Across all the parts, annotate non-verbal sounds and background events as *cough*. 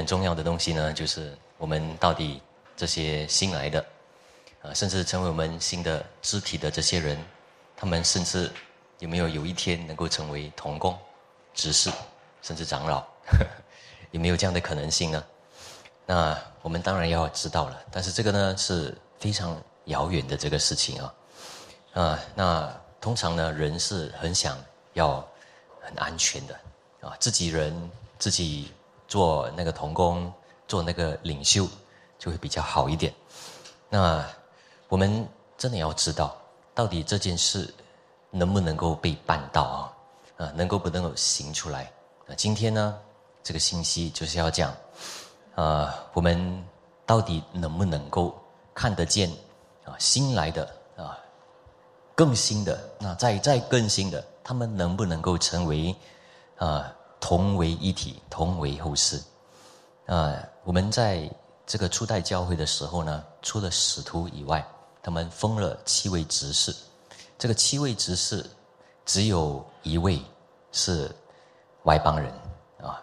很重要的东西呢，就是我们到底这些新来的，啊，甚至成为我们新的肢体的这些人，他们甚至有没有有一天能够成为童工、执事，甚至长老，*laughs* 有没有这样的可能性呢？那我们当然要知道了，但是这个呢是非常遥远的这个事情啊，啊，那通常呢人是很想要很安全的啊，自己人自己。做那个童工，做那个领袖，就会比较好一点。那我们真的要知道，到底这件事能不能够被办到啊？啊，能够不能够行出来？那今天呢，这个信息就是要讲，啊，我们到底能不能够看得见啊？新来的啊，更新的，那再再更新的，他们能不能够成为啊？同为一体，同为后世。啊，我们在这个初代教会的时候呢，除了使徒以外，他们封了七位执事。这个七位执事，只有一位是外邦人啊。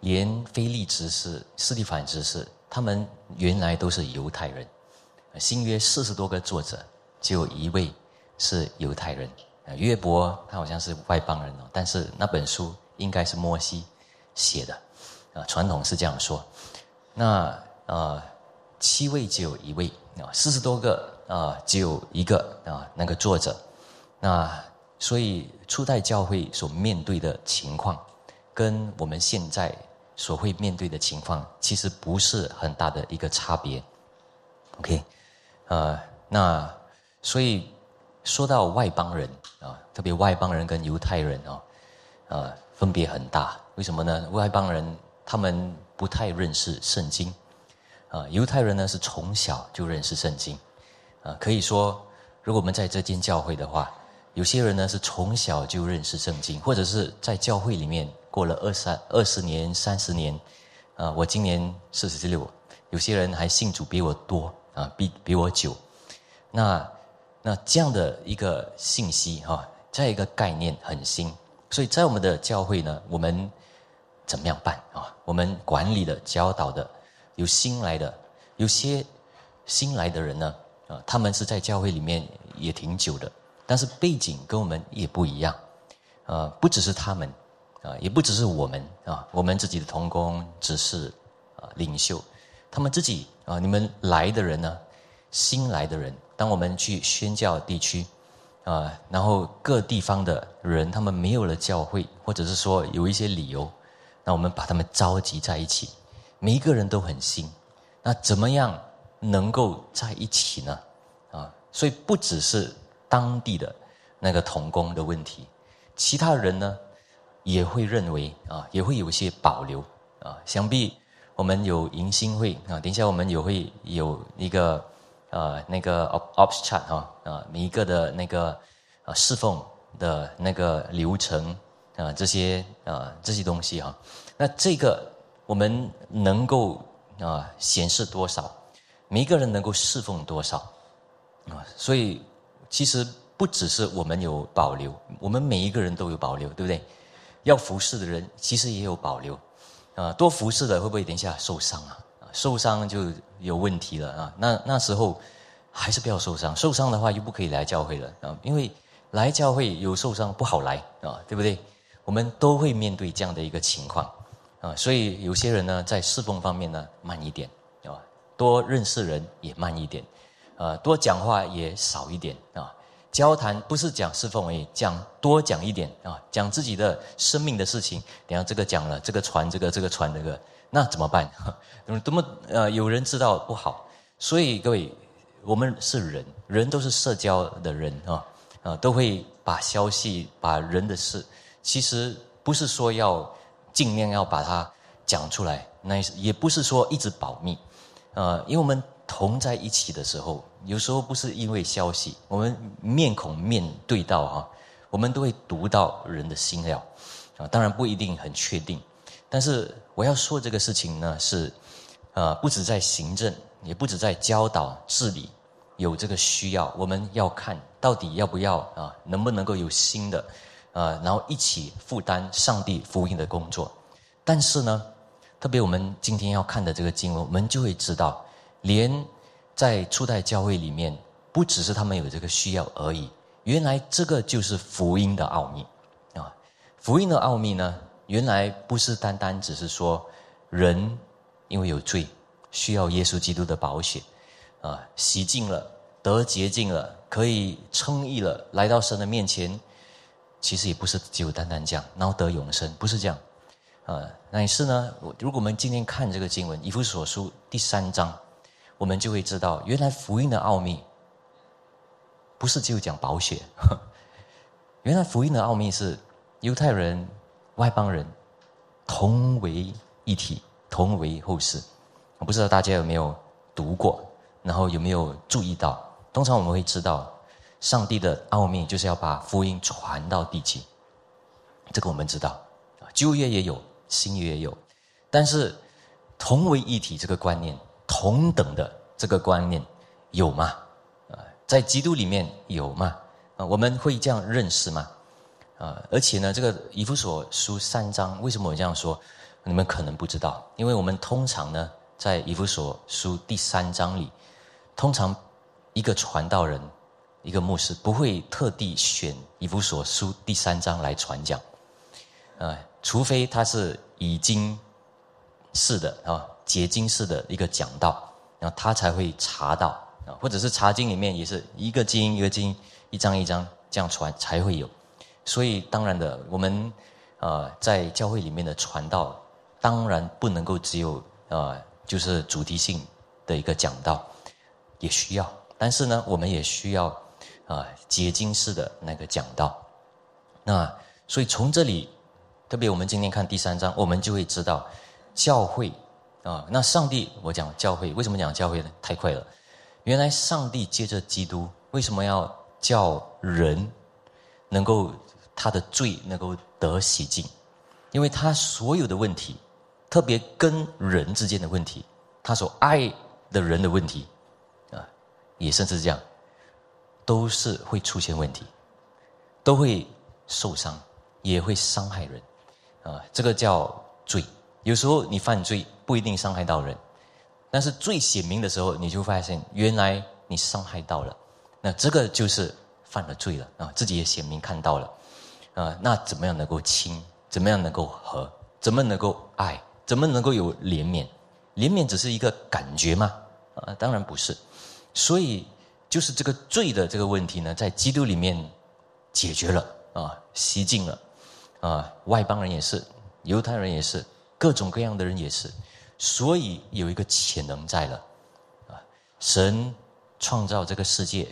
连菲利执事、斯蒂凡执事，他们原来都是犹太人。新约四十多个作者，只有一位是犹太人。约伯他好像是外邦人哦，但是那本书。应该是摩西写的，啊，传统是这样说。那啊，七位只有一位啊，四十多个啊，只有一个啊，那个作者。那所以初代教会所面对的情况，跟我们现在所会面对的情况，其实不是很大的一个差别。OK，呃，那所以说到外邦人啊，特别外邦人跟犹太人啊，啊。分别很大，为什么呢？外邦人他们不太认识圣经，啊，犹太人呢是从小就认识圣经，啊，可以说，如果我们在这间教会的话，有些人呢是从小就认识圣经，或者是在教会里面过了二三二十年、三十年，啊，我今年四十六，有些人还信主比我多，啊，比比我久，那那这样的一个信息哈，这样一个概念很新。所以在我们的教会呢，我们怎么样办啊？我们管理的、教导的，有新来的，有些新来的人呢，啊，他们是在教会里面也挺久的，但是背景跟我们也不一样，啊，不只是他们，啊，也不只是我们啊，我们自己的同工、只是、啊领袖，他们自己啊，你们来的人呢，新来的人，当我们去宣教地区。啊，然后各地方的人，他们没有了教会，或者是说有一些理由，那我们把他们召集在一起，每一个人都很新，那怎么样能够在一起呢？啊，所以不只是当地的那个童工的问题，其他人呢也会认为啊，也会有一些保留啊。想必我们有迎新会啊，等一下我们也会有一个。呃，那个 ops chat 哈，啊，每一个的那个啊侍奉的那个流程啊，这些啊这些东西哈，那这个我们能够啊显示多少，每一个人能够侍奉多少啊，所以其实不只是我们有保留，我们每一个人都有保留，对不对？要服侍的人其实也有保留啊，多服侍的会不会等一下受伤啊？受伤就有问题了啊！那那时候还是不要受伤，受伤的话又不可以来教会了啊！因为来教会有受伤不好来啊，对不对？我们都会面对这样的一个情况啊，所以有些人呢在侍奉方面呢慢一点啊，多认识人也慢一点啊，多讲话也少一点啊，交谈不是讲侍奉而已，讲多讲一点啊，讲自己的生命的事情。等下这个讲了，这个传这个，这个传这个。那怎么办？*laughs* 怎么呃，有人知道不好，所以各位，我们是人，人都是社交的人啊啊，都会把消息、把人的事，其实不是说要尽量要把它讲出来，那也不是说一直保密啊，因为我们同在一起的时候，有时候不是因为消息，我们面孔面对到哈，我们都会读到人的心了啊，当然不一定很确定。但是我要说这个事情呢，是，呃，不止在行政，也不止在教导治理有这个需要，我们要看到底要不要啊，能不能够有新的，啊，然后一起负担上帝福音的工作。但是呢，特别我们今天要看的这个经文，我们就会知道，连在初代教会里面，不只是他们有这个需要而已。原来这个就是福音的奥秘啊！福音的奥秘呢，原来不是单单只是说人因为有罪，需要耶稣基督的保险啊，洗净了，得洁净了，可以称义了，来到神的面前。其实也不是只有单单这样，然后得永生，不是这样。啊，乃是呢，如果我们今天看这个经文《以弗所书》第三章，我们就会知道，原来福音的奥秘不是只有讲保险。*laughs* 原来福音的奥秘是犹太人、外邦人同为一体，同为后世。我不知道大家有没有读过，然后有没有注意到？通常我们会知道，上帝的奥秘就是要把福音传到地极。这个我们知道，旧约也有。新约也有，但是同为一体这个观念，同等的这个观念有吗？啊，在基督里面有吗？啊，我们会这样认识吗？啊，而且呢，这个以弗所书三章，为什么我这样说？你们可能不知道，因为我们通常呢，在以弗所书第三章里，通常一个传道人、一个牧师不会特地选以弗所书第三章来传讲，啊。除非他是已经式的啊，结晶式的一个讲道，然后他才会查到啊，或者是查经里面也是一个经一个经，一张一张这样传才会有。所以当然的，我们啊在教会里面的传道，当然不能够只有啊就是主题性的一个讲道，也需要。但是呢，我们也需要啊结晶式的那个讲道。那所以从这里。特别我们今天看第三章，我们就会知道教会啊。那上帝，我讲教会，为什么讲教会呢？太快了。原来上帝借着基督，为什么要叫人能够他的罪能够得洗净？因为他所有的问题，特别跟人之间的问题，他所爱的人的问题啊，也甚至这样，都是会出现问题，都会受伤，也会伤害人。啊，这个叫罪。有时候你犯罪不一定伤害到人，但是最显明的时候，你就发现原来你伤害到了，那这个就是犯了罪了啊！自己也显明看到了啊，那怎么样能够亲？怎么样能够和？怎么能够爱？怎么能够有怜悯？怜悯只是一个感觉吗？啊，当然不是。所以就是这个罪的这个问题呢，在基督里面解决了啊，洗净了。啊，外邦人也是，犹太人也是，各种各样的人也是，所以有一个潜能在了，啊，神创造这个世界，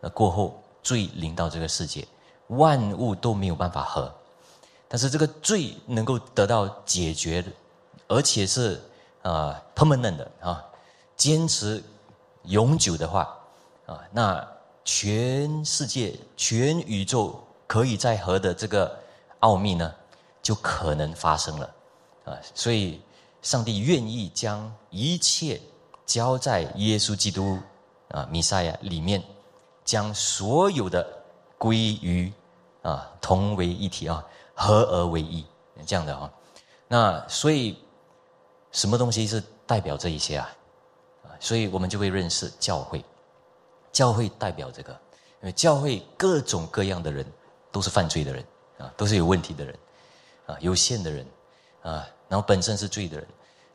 那过后罪临到这个世界，万物都没有办法和，但是这个罪能够得到解决，而且是啊 permanent 的啊，坚持永久的话，啊，那全世界全宇宙可以在和的这个。奥秘呢，就可能发生了，啊，所以上帝愿意将一切交在耶稣基督啊弥赛亚里面，将所有的归于啊同为一体啊合而为一这样的啊，那所以什么东西是代表这一些啊？啊，所以我们就会认识教会，教会代表这个，因为教会各种各样的人都是犯罪的人。啊，都是有问题的人，啊，有限的人，啊，然后本身是罪的人，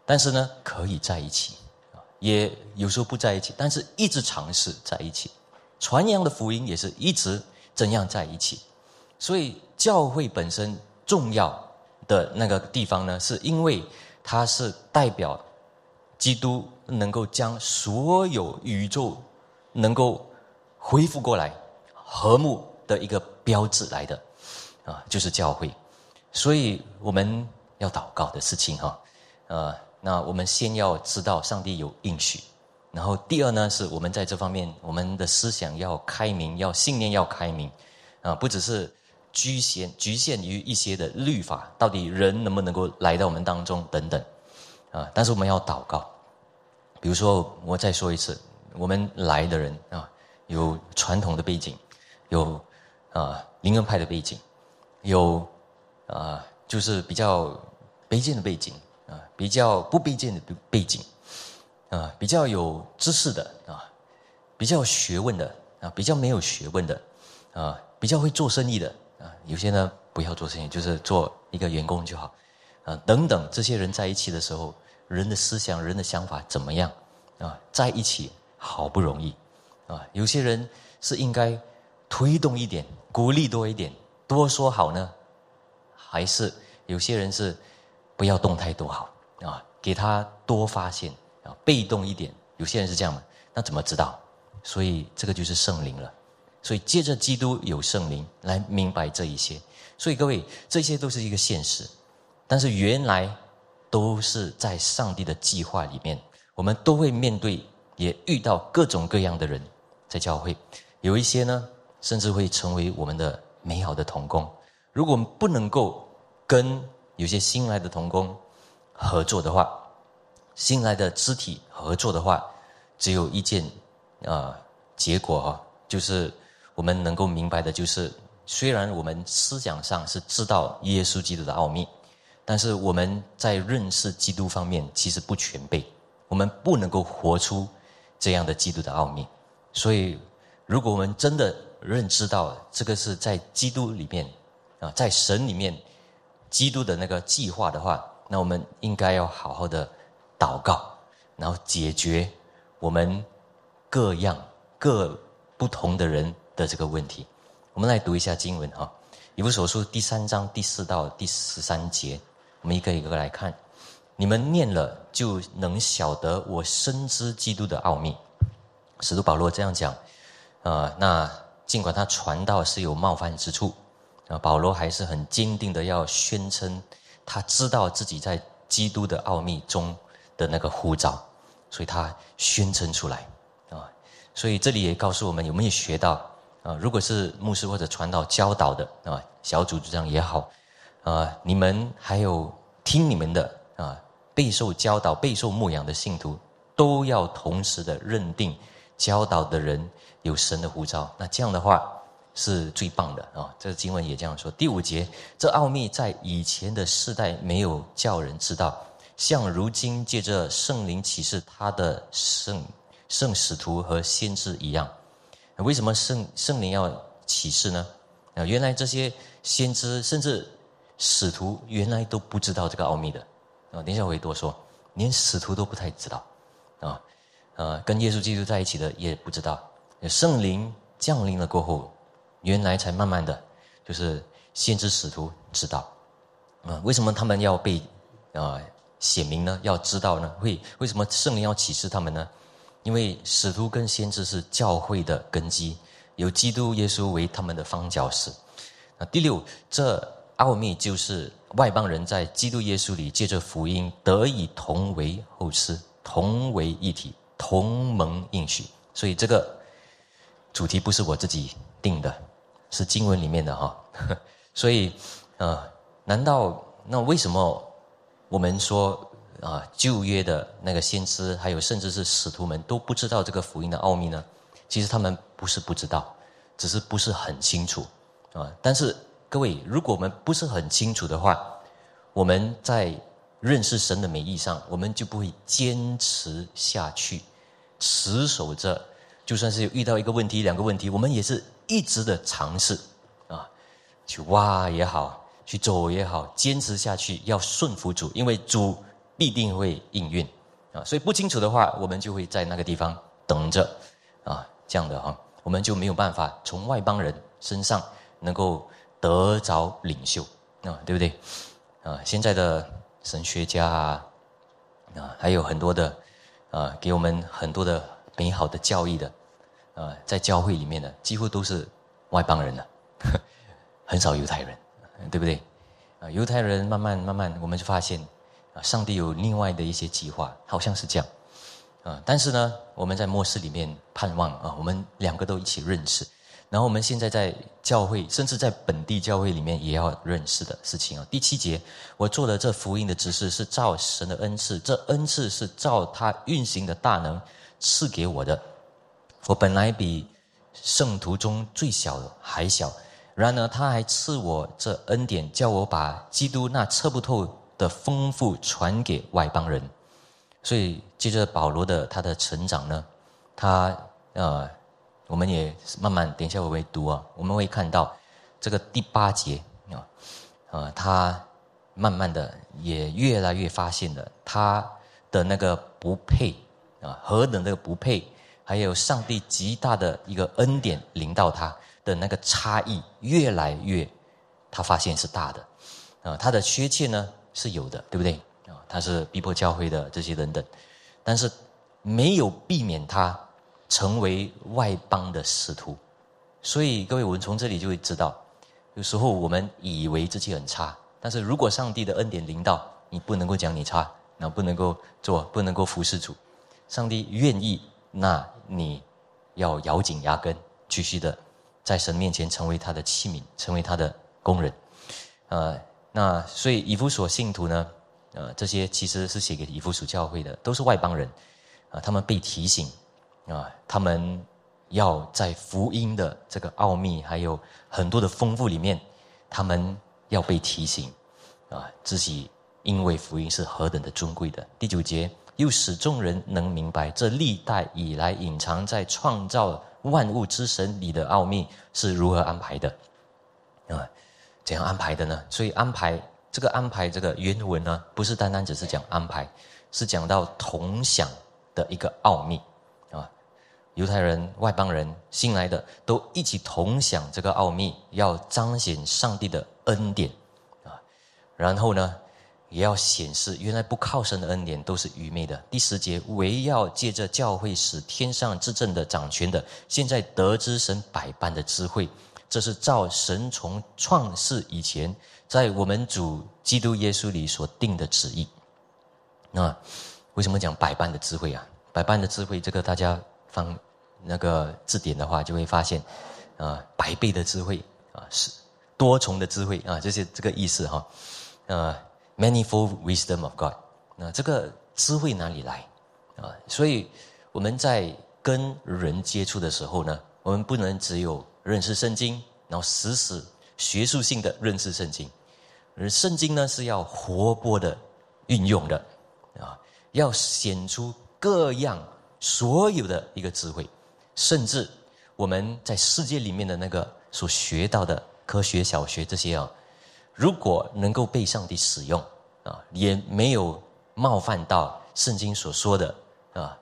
但是呢，可以在一起，啊，也有时候不在一起，但是一直尝试在一起，传扬的福音也是一直怎样在一起，所以教会本身重要的那个地方呢，是因为它是代表基督能够将所有宇宙能够恢复过来和睦的一个标志来的。啊，就是教会，所以我们要祷告的事情哈，呃，那我们先要知道上帝有应许，然后第二呢，是我们在这方面，我们的思想要开明，要信念要开明，啊，不只是局限局限于一些的律法，到底人能不能够来到我们当中等等，啊，但是我们要祷告，比如说我再说一次，我们来的人啊，有传统的背景，有啊灵恩派的背景。有，啊，就是比较卑贱的背景，啊，比较不卑贱的背景，啊，比较有知识的啊，比较有学问的啊，比较没有学问的啊，比较会做生意的啊，有些呢不要做生意，就是做一个员工就好，啊，等等，这些人在一起的时候，人的思想、人的想法怎么样啊？在一起好不容易啊，有些人是应该推动一点，鼓励多一点，多说好呢，还是有些人是。不要动太多好啊，给他多发现啊，被动一点。有些人是这样的，那怎么知道？所以这个就是圣灵了。所以借着基督有圣灵来明白这一些。所以各位，这些都是一个现实，但是原来都是在上帝的计划里面。我们都会面对，也遇到各种各样的人在教会。有一些呢，甚至会成为我们的美好的同工。如果我们不能够跟有些新来的童工合作的话，新来的肢体合作的话，只有一件啊结果哈，就是我们能够明白的，就是虽然我们思想上是知道耶稣基督的奥秘，但是我们在认识基督方面其实不全备，我们不能够活出这样的基督的奥秘。所以，如果我们真的认知到这个是在基督里面啊，在神里面。基督的那个计划的话，那我们应该要好好的祷告，然后解决我们各样各不同的人的这个问题。我们来读一下经文哈，《以弗所书》第三章第四到第十三节，我们一个一个来看。你们念了就能晓得我深知基督的奥秘。使徒保罗这样讲啊，那尽管他传道是有冒犯之处。啊，保罗还是很坚定的要宣称，他知道自己在基督的奥秘中的那个呼召，所以他宣称出来啊。所以这里也告诉我们，有没有学到啊？如果是牧师或者传道教导的啊，小组组长也好啊，你们还有听你们的啊，备受教导、备受牧养的信徒，都要同时的认定教导的人有神的呼召。那这样的话。是最棒的啊！这经文也这样说。第五节，这奥秘在以前的世代没有叫人知道，像如今借着圣灵启示他的圣圣使徒和先知一样。为什么圣圣灵要启示呢？啊，原来这些先知甚至使徒原来都不知道这个奥秘的啊。等一下我会多说，连使徒都不太知道啊。呃，跟耶稣基督在一起的也不知道。圣灵降临了过后。原来才慢慢的，就是先知使徒知道，啊，为什么他们要被啊显明呢？要知道呢？会为什么圣灵要启示他们呢？因为使徒跟先知是教会的根基，有基督耶稣为他们的方角石。那第六，这奥秘就是外邦人在基督耶稣里借着福音得以同为后嗣，同为一体，同盟应许。所以这个主题不是我自己定的。是经文里面的哈，*laughs* 所以，啊，难道那为什么我们说啊旧约的那个先知，还有甚至是使徒们都不知道这个福音的奥秘呢？其实他们不是不知道，只是不是很清楚啊。但是各位，如果我们不是很清楚的话，我们在认识神的美意上，我们就不会坚持下去，持守着。就算是遇到一个问题、两个问题，我们也是。一直的尝试，啊，去挖也好，去走也好，坚持下去，要顺服主，因为主必定会应运，啊，所以不清楚的话，我们就会在那个地方等着，啊，这样的哈，我们就没有办法从外邦人身上能够得着领袖，啊，对不对？啊，现在的神学家啊，啊，还有很多的，啊，给我们很多的美好的教义的。啊，在教会里面的几乎都是外邦人了，*laughs* 很少犹太人，对不对？啊，犹太人慢慢慢慢，我们就发现，啊，上帝有另外的一些计划，好像是这样，啊，但是呢，我们在末世里面盼望啊，我们两个都一起认识，然后我们现在在教会，甚至在本地教会里面也要认识的事情啊。第七节，我做的这福音的指示是照神的恩赐，这恩赐是照他运行的大能赐给我的。我本来比圣徒中最小的还小，然而他还赐我这恩典，叫我把基督那测不透的丰富传给外邦人。所以，接着保罗的他的成长呢，他呃，我们也慢慢等一下我会读啊，我们会看到这个第八节啊，呃，他慢慢的也越来越发现了他的那个不配啊，何等的不配，还有上帝极大的一个恩典临到他的那个差异越来越，他发现是大的。啊，他的缺陷呢是有的，对不对？啊他是逼迫教会的这些等等，但是没有避免他成为外邦的使徒，所以各位，我们从这里就会知道，有时候我们以为自己很差，但是如果上帝的恩典临到，你不能够讲你差，那不能够做，不能够服侍主，上帝愿意，那你要咬紧牙根，继续的在神面前成为他的器皿，成为他的工人，呃，那所以以弗所信徒呢？呃，这些其实是写给以弗所教会的，都是外邦人，啊，他们被提醒，啊，他们要在福音的这个奥秘还有很多的丰富里面，他们要被提醒，啊，自己因为福音是何等的尊贵的。第九节又使众人能明白这历代以来隐藏在创造万物之神里的奥秘是如何安排的，啊，怎样安排的呢？所以安排。这个安排，这个原文呢，不是单单只是讲安排，是讲到同享的一个奥秘啊。犹太人、外邦人、新来的都一起同享这个奥秘，要彰显上帝的恩典啊。然后呢，也要显示原来不靠神的恩典都是愚昧的。第十节，唯要借着教会使天上之政的掌权的，现在得知神百般的智慧，这是照神从创世以前。在我们主基督耶稣里所定的旨意，那为什么讲百般的智慧啊？百般的智慧，这个大家放那个字典的话，就会发现，啊，百倍的智慧啊，是多重的智慧啊，就是这个意思哈。呃，manifold wisdom of God，那这个智慧哪里来啊？所以我们在跟人接触的时候呢，我们不能只有认识圣经，然后死死学术性的认识圣经。而圣经呢是要活泼的运用的，啊，要显出各样所有的一个智慧，甚至我们在世界里面的那个所学到的科学、小学这些啊，如果能够被上帝使用啊，也没有冒犯到圣经所说的啊，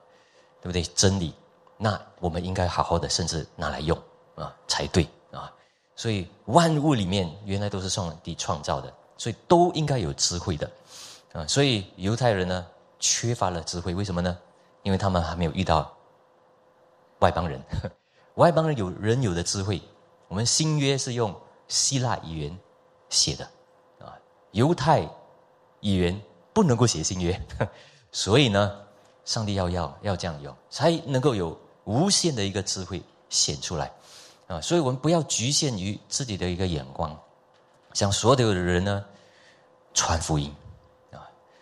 对不对？真理，那我们应该好好的，甚至拿来用啊才对啊。所以万物里面原来都是上帝创造的。所以都应该有智慧的，啊，所以犹太人呢缺乏了智慧，为什么呢？因为他们还没有遇到外邦人，*laughs* 外邦人有人有的智慧。我们新约是用希腊语言写的，啊，犹太语言不能够写新约，*laughs* 所以呢，上帝要要要这样用，才能够有无限的一个智慧显出来，啊，所以我们不要局限于自己的一个眼光，像所有的人呢。传福音，啊，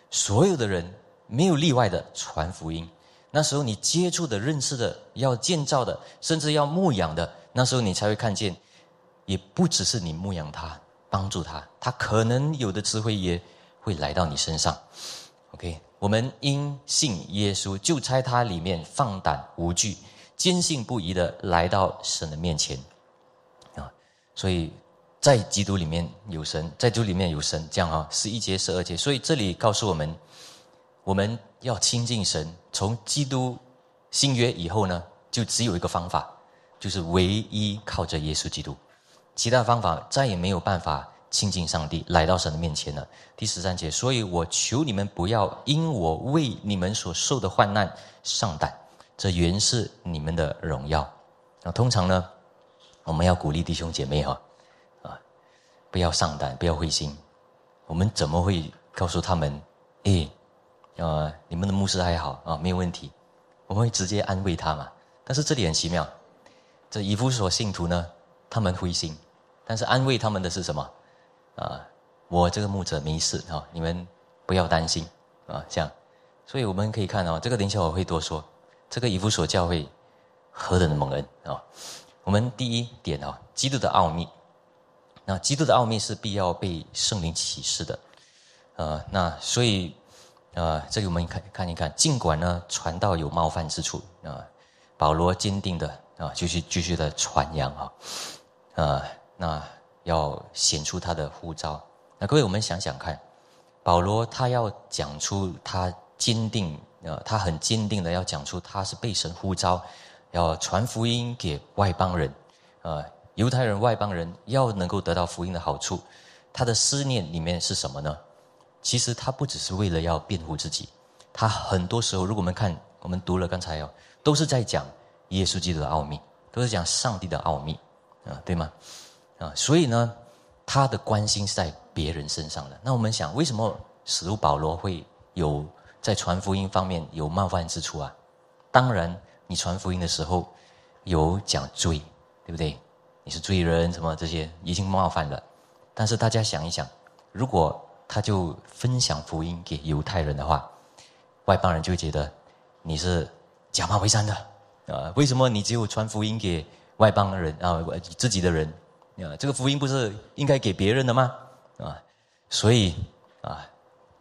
所有的人没有例外的传福音。那时候你接触的、认识的、要建造的，甚至要牧养的，那时候你才会看见，也不只是你牧养他、帮助他，他可能有的智慧也会来到你身上。OK，我们因信耶稣，就差他里面放胆无惧、坚信不疑的来到神的面前，啊，所以。在基督里面有神，在基督里面有神，这样啊，十一节、十二节。所以这里告诉我们，我们要亲近神。从基督新约以后呢，就只有一个方法，就是唯一靠着耶稣基督，其他方法再也没有办法亲近上帝，来到神的面前了。第十三节，所以我求你们不要因我为你们所受的患难上胆，这原是你们的荣耀。那通常呢，我们要鼓励弟兄姐妹哈。啊不要上胆，不要灰心。我们怎么会告诉他们？诶，呃，你们的牧师还好啊，没有问题。我们会直接安慰他嘛。但是这里很奇妙，这以弗所信徒呢，他们灰心，但是安慰他们的是什么？啊，我这个牧者没事啊，你们不要担心啊，这样。所以我们可以看到，这个等一下我会多说。这个以弗所教会何等的蒙恩啊！我们第一点啊，基督的奥秘。那基督的奥秘是必要被圣灵启示的，呃，那所以，呃，这里我们看看一看，尽管呢传道有冒犯之处啊，保罗坚定的啊，继续继续的传扬啊，呃，那要显出他的呼召。那各位，我们想想看，保罗他要讲出他坚定，呃，他很坚定的要讲出他是被神呼召，要传福音给外邦人，呃，犹太人、外邦人要能够得到福音的好处，他的思念里面是什么呢？其实他不只是为了要辩护自己，他很多时候，如果我们看，我们读了刚才哦，都是在讲耶稣基督的奥秘，都是讲上帝的奥秘，啊，对吗？啊，所以呢，他的关心是在别人身上的。那我们想，为什么使徒保罗会有在传福音方面有冒犯之处啊？当然，你传福音的时候有讲罪，对不对？你是罪人，什么这些已经冒犯了。但是大家想一想，如果他就分享福音给犹太人的话，外邦人就觉得你是假冒为善的啊？为什么你只有传福音给外邦人啊？自己的人啊？这个福音不是应该给别人的吗？啊？所以啊，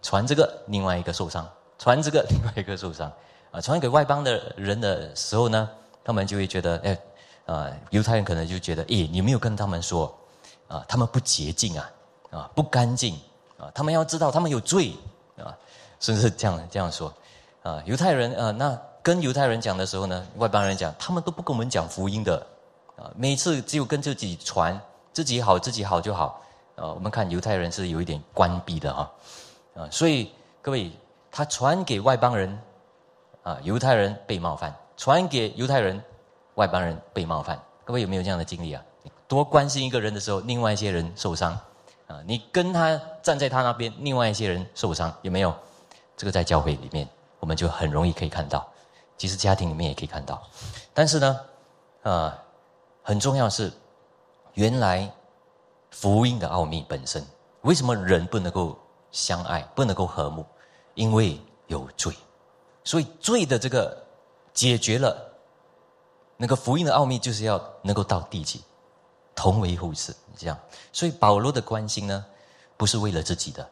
传这个另外一个受伤，传这个 *laughs* 另外一个受伤啊！传给外邦的人的时候呢，他们就会觉得哎啊，犹太人可能就觉得诶，你没有跟他们说啊，他们不洁净啊啊，不干净。啊，他们要知道他们有罪啊，甚至这样这样说啊。犹太人啊，那跟犹太人讲的时候呢，外邦人讲，他们都不跟我们讲福音的啊。每次只有跟自己传，自己好自己好就好啊。我们看犹太人是有一点关闭的哈啊，所以各位，他传给外邦人啊，犹太人被冒犯；传给犹太人，外邦人被冒犯。各位有没有这样的经历啊？多关心一个人的时候，另外一些人受伤。啊，你跟他站在他那边，另外一些人受伤有没有？这个在教会里面，我们就很容易可以看到，其实家庭里面也可以看到。但是呢，啊，很重要是，原来福音的奥秘本身，为什么人不能够相爱，不能够和睦？因为有罪，所以罪的这个解决了，那个福音的奥秘就是要能够到地极。同为护士，这样，所以保罗的关心呢，不是为了自己的，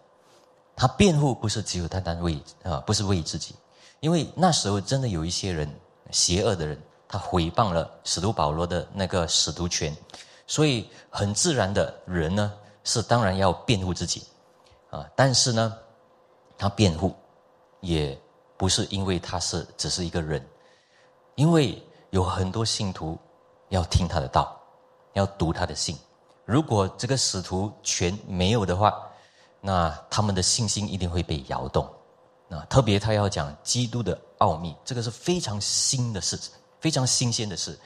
他辩护不是只有单单为啊，不是为自己，因为那时候真的有一些人，邪恶的人，他毁谤了使徒保罗的那个使徒权，所以很自然的人呢，是当然要辩护自己，啊，但是呢，他辩护，也不是因为他是只是一个人，因为有很多信徒要听他的道。要读他的信，如果这个使徒权没有的话，那他们的信心一定会被摇动。啊，特别他要讲基督的奥秘，这个是非常新的事，非常新鲜的事。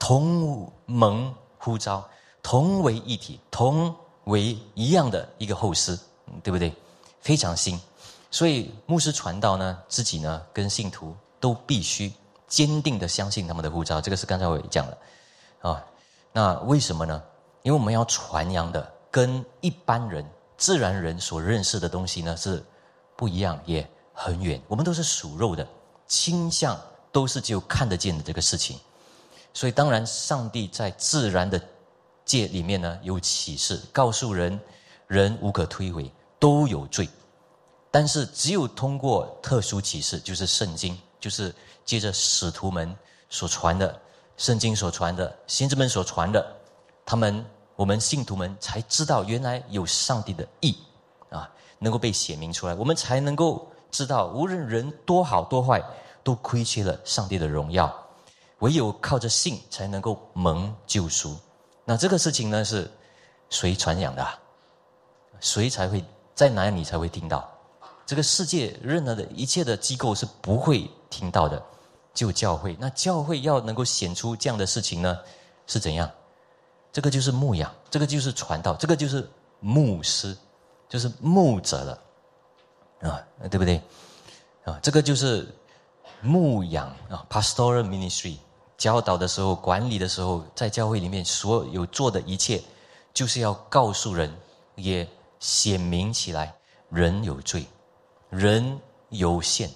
同盟呼召，同为一体，同为一样的一个后师，对不对？非常新，所以牧师传道呢，自己呢跟信徒都必须坚定的相信他们的呼召。这个是刚才我也讲了，啊。那为什么呢？因为我们要传扬的跟一般人、自然人所认识的东西呢是不一样，也很远。我们都是属肉的，倾向都是只有看得见的这个事情。所以，当然，上帝在自然的界里面呢有启示，告诉人人无可推诿，都有罪。但是，只有通过特殊启示，就是圣经，就是接着使徒们所传的。圣经所传的，先知们所传的，他们我们信徒们才知道，原来有上帝的意啊，能够被显明出来，我们才能够知道，无论人多好多坏，都亏缺了上帝的荣耀，唯有靠着信才能够蒙救赎。那这个事情呢，是谁传扬的？谁才会在哪里才会听到？这个世界任何的一切的机构是不会听到的。就教会，那教会要能够显出这样的事情呢，是怎样？这个就是牧养，这个就是传道，这个就是牧师，就是牧者了，啊，对不对？啊，这个就是牧养啊，pastoral ministry，教导的时候、管理的时候，在教会里面所有做的一切，就是要告诉人，也显明起来，人有罪，人有限。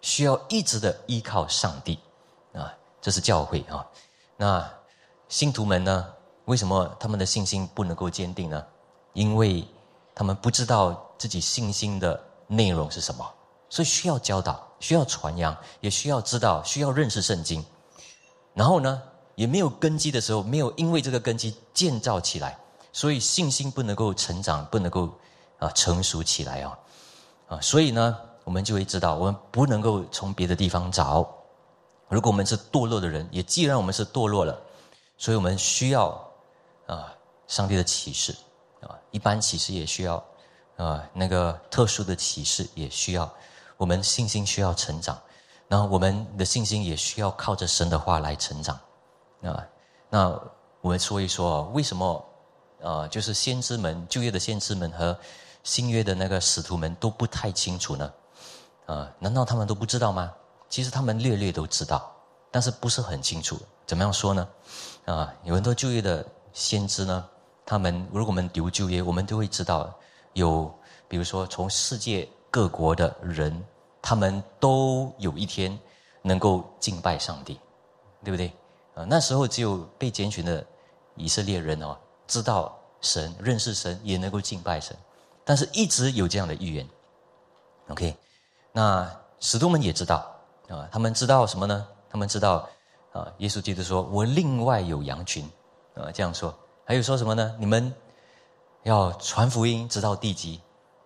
需要一直的依靠上帝，啊，这是教会啊。那信徒们呢？为什么他们的信心不能够坚定呢？因为他们不知道自己信心的内容是什么，所以需要教导，需要传扬，也需要知道，需要认识圣经。然后呢，也没有根基的时候，没有因为这个根基建造起来，所以信心不能够成长，不能够啊成熟起来啊啊，所以呢，我们就会知道，我们不能够从别的地方找。如果我们是堕落的人，也既然我们是堕落了，所以我们需要啊上帝的启示啊，一般启示也需要啊那个特殊的启示也需要，我们信心需要成长。然后我们的信心也需要靠着神的话来成长，啊，那我们说一说为什么，呃，就是先知们旧约的先知们和新约的那个使徒们都不太清楚呢？啊，难道他们都不知道吗？其实他们略略都知道，但是不是很清楚。怎么样说呢？啊，有很多旧约的先知呢，他们如果我们读旧约，我们都会知道有，比如说从世界各国的人。他们都有一天能够敬拜上帝，对不对？啊，那时候只有被拣选的以色列人哦，知道神、认识神，也能够敬拜神。但是一直有这样的预言。OK，那使徒们也知道啊，他们知道什么呢？他们知道啊，耶稣基督说：“我另外有羊群。”啊，这样说。还有说什么呢？你们要传福音，直到地极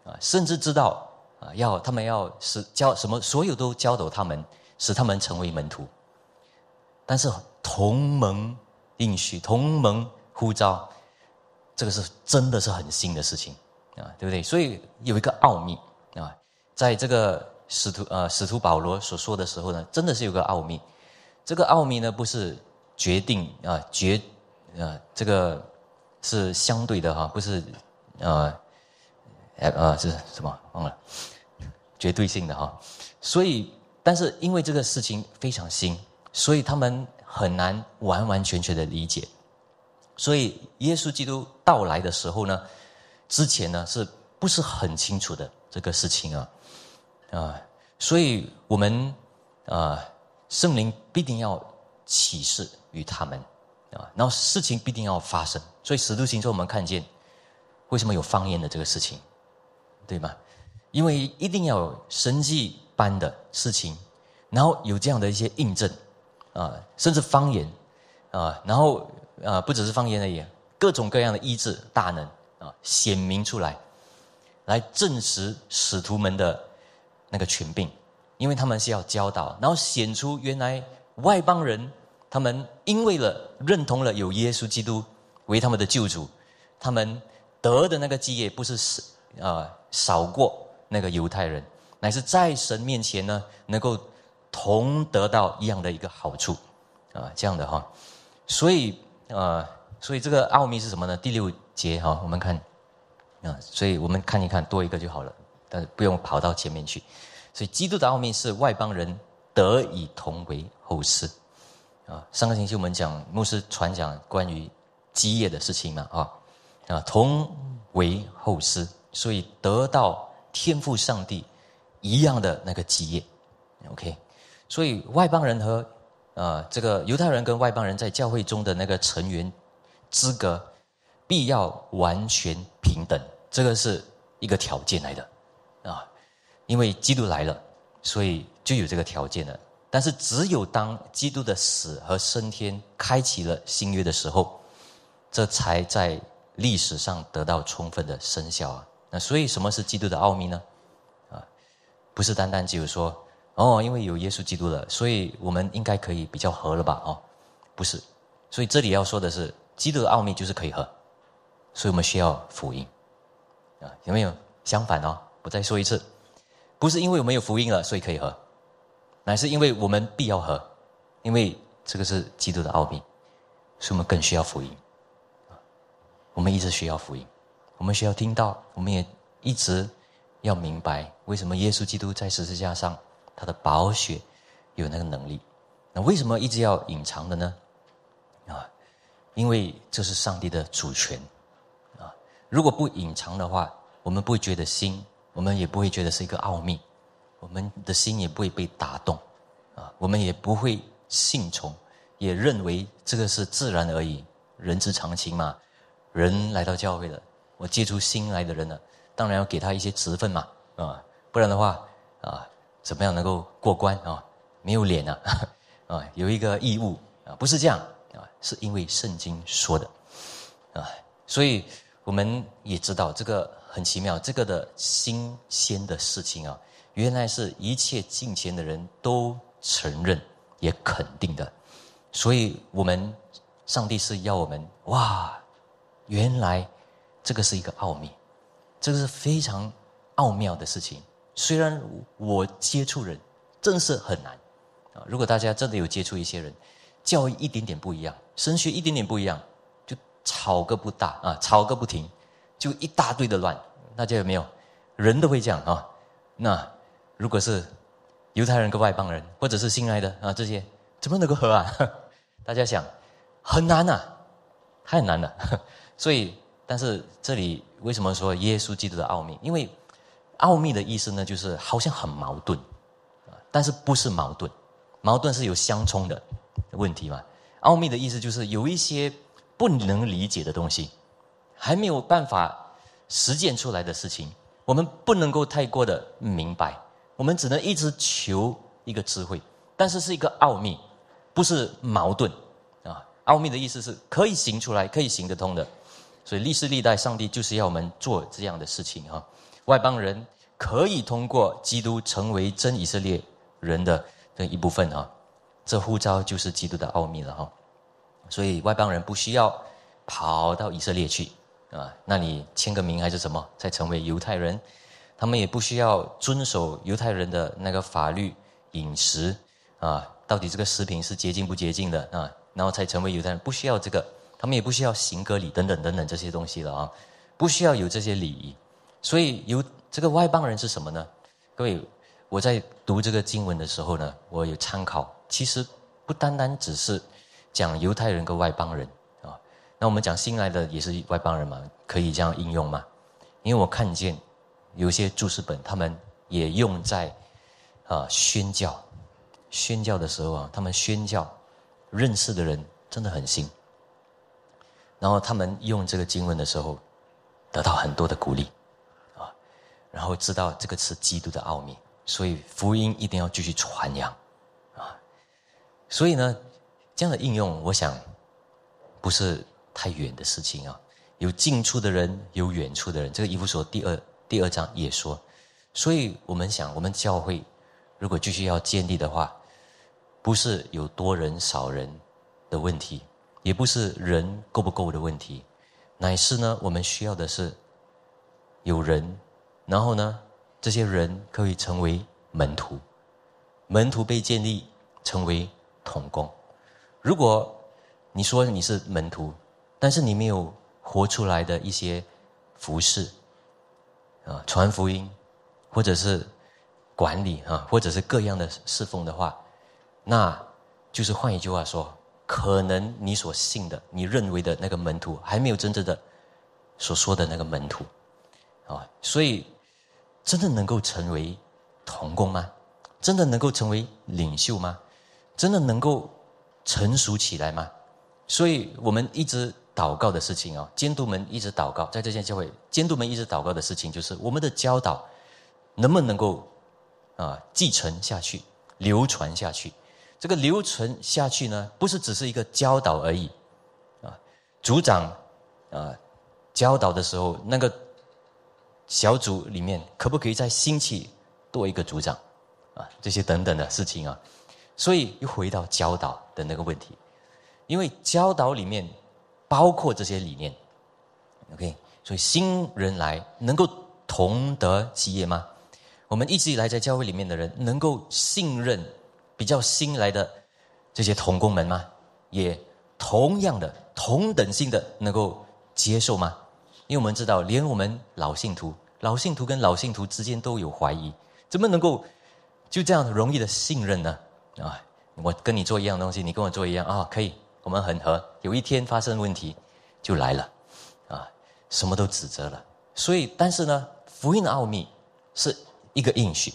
啊，甚至知道。啊，要他们要使教什么，所有都教导他们，使他们成为门徒。但是同盟应许、同盟呼召，这个是真的是很新的事情啊，对不对？所以有一个奥秘啊，在这个使徒呃使徒保罗所说的时候呢，真的是有个奥秘。这个奥秘呢，不是决定啊决啊这个是相对的哈，不是啊。哎啊，这是什么？忘了，绝对性的哈。所以，但是因为这个事情非常新，所以他们很难完完全全的理解。所以，耶稣基督到来的时候呢，之前呢是不是很清楚的这个事情啊？啊，所以我们啊，圣灵必定要启示于他们啊，然后事情必定要发生。所以，使徒行传我们看见，为什么有方言的这个事情？对吗？因为一定要有神迹般的事情，然后有这样的一些印证，啊，甚至方言，啊，然后啊，不只是方言而已，各种各样的医治大能啊，显明出来，来证实使徒们的那个权柄，因为他们是要教导，然后显出原来外邦人他们因为了认同了有耶稣基督为他们的救主，他们得的那个基业不是是啊。少过那个犹太人，乃是在神面前呢，能够同得到一样的一个好处，啊，这样的哈，所以啊，所以这个奥秘是什么呢？第六节哈，我们看啊，所以我们看一看多一个就好了，但是不用跑到前面去。所以基督的奥秘是外邦人得以同为后嗣啊。上个星期我们讲牧师传讲关于基业的事情嘛，啊啊，同为后嗣。所以得到天赋上帝一样的那个基业，OK。所以外邦人和呃这个犹太人跟外邦人在教会中的那个成员资格，必要完全平等，这个是一个条件来的啊。因为基督来了，所以就有这个条件了。但是只有当基督的死和升天开启了新约的时候，这才在历史上得到充分的生效啊。那所以什么是基督的奥秘呢？啊，不是单单只有说哦，因为有耶稣基督了，所以我们应该可以比较和了吧？哦，不是，所以这里要说的是，基督的奥秘就是可以和，所以我们需要福音啊，有没有？相反哦，我再说一次，不是因为我们有福音了，所以可以和，乃是因为我们必要和，因为这个是基督的奥秘，所以我们更需要福音啊，我们一直需要福音。我们需要听到，我们也一直要明白，为什么耶稣基督在十字架上，他的宝血有那个能力？那为什么一直要隐藏的呢？啊，因为这是上帝的主权啊！如果不隐藏的话，我们不会觉得心，我们也不会觉得是一个奥秘，我们的心也不会被打动啊！我们也不会信从，也认为这个是自然而已，人之常情嘛。人来到教会了。我接触新来的人呢，当然要给他一些职分嘛，啊，不然的话，啊，怎么样能够过关啊？没有脸啊，*laughs* 啊，有一个义务啊，不是这样啊，是因为圣经说的，啊，所以我们也知道这个很奇妙，这个的新鲜的事情啊，原来是一切进前的人都承认也肯定的，所以我们上帝是要我们哇，原来这个是一个奥秘。这个是非常奥妙的事情，虽然我接触人真是很难啊。如果大家真的有接触一些人，教育一点点不一样，升学一点点不一样，就吵个不大啊，吵个不停，就一大堆的乱。大家有没有？人都会这样啊。那如果是犹太人跟外邦人，或者是新来的啊，这些怎么能够和啊？*laughs* 大家想，很难呐，太难了。*laughs* 所以。但是这里为什么说耶稣基督的奥秘？因为奥秘的意思呢，就是好像很矛盾，啊，但是不是矛盾，矛盾是有相冲的问题嘛。奥秘的意思就是有一些不能理解的东西，还没有办法实践出来的事情，我们不能够太过的明白，我们只能一直求一个智慧，但是是一个奥秘，不是矛盾啊。奥秘的意思是可以行出来，可以行得通的。所以历世历代，上帝就是要我们做这样的事情哈。外邦人可以通过基督成为真以色列人的的一部分哈。这呼召就是基督的奥秘了哈。所以外邦人不需要跑到以色列去啊，那你签个名还是什么，再成为犹太人。他们也不需要遵守犹太人的那个法律饮食啊，到底这个食品是洁净不洁净的啊，然后才成为犹太人，不需要这个。他们也不需要行割礼等等等等这些东西了啊，不需要有这些礼仪，所以有这个外邦人是什么呢？各位，我在读这个经文的时候呢，我有参考，其实不单单只是讲犹太人跟外邦人啊，那我们讲新来的也是外邦人嘛，可以这样应用吗？因为我看见有些注释本，他们也用在啊宣教，宣教的时候啊，他们宣教认识的人真的很新。然后他们用这个经文的时候，得到很多的鼓励，啊，然后知道这个是基督的奥秘，所以福音一定要继续传扬，啊，所以呢，这样的应用，我想不是太远的事情啊。有近处的人，有远处的人，这个以弗所第二第二章也说，所以我们想，我们教会如果继续要建立的话，不是有多人少人的问题。也不是人够不够的问题，乃是呢，我们需要的是有人，然后呢，这些人可以成为门徒，门徒被建立成为同工。如果你说你是门徒，但是你没有活出来的一些服饰啊，传福音，或者是管理啊，或者是各样的侍奉的话，那就是换一句话说。可能你所信的、你认为的那个门徒，还没有真正的所说的那个门徒，啊，所以真的能够成为同工吗？真的能够成为领袖吗？真的能够成熟起来吗？所以我们一直祷告的事情啊，监督们一直祷告，在这间教会，监督们一直祷告的事情，就是我们的教导能不能够啊继承下去、流传下去。这个留存下去呢，不是只是一个教导而已，啊，组长啊教导的时候，那个小组里面可不可以再兴起多一个组长啊？这些等等的事情啊，所以又回到教导的那个问题，因为教导里面包括这些理念，OK，所以新人来能够同得基业吗？我们一直以来在教会里面的人能够信任。比较新来的这些童工们吗？也同样的同等性的能够接受吗？因为我们知道，连我们老信徒、老信徒跟老信徒之间都有怀疑，怎么能够就这样容易的信任呢？啊，我跟你做一样东西，你跟我做一样啊，可以，我们很合。有一天发生问题，就来了，啊，什么都指责了。所以，但是呢，福音的奥秘是一个应许，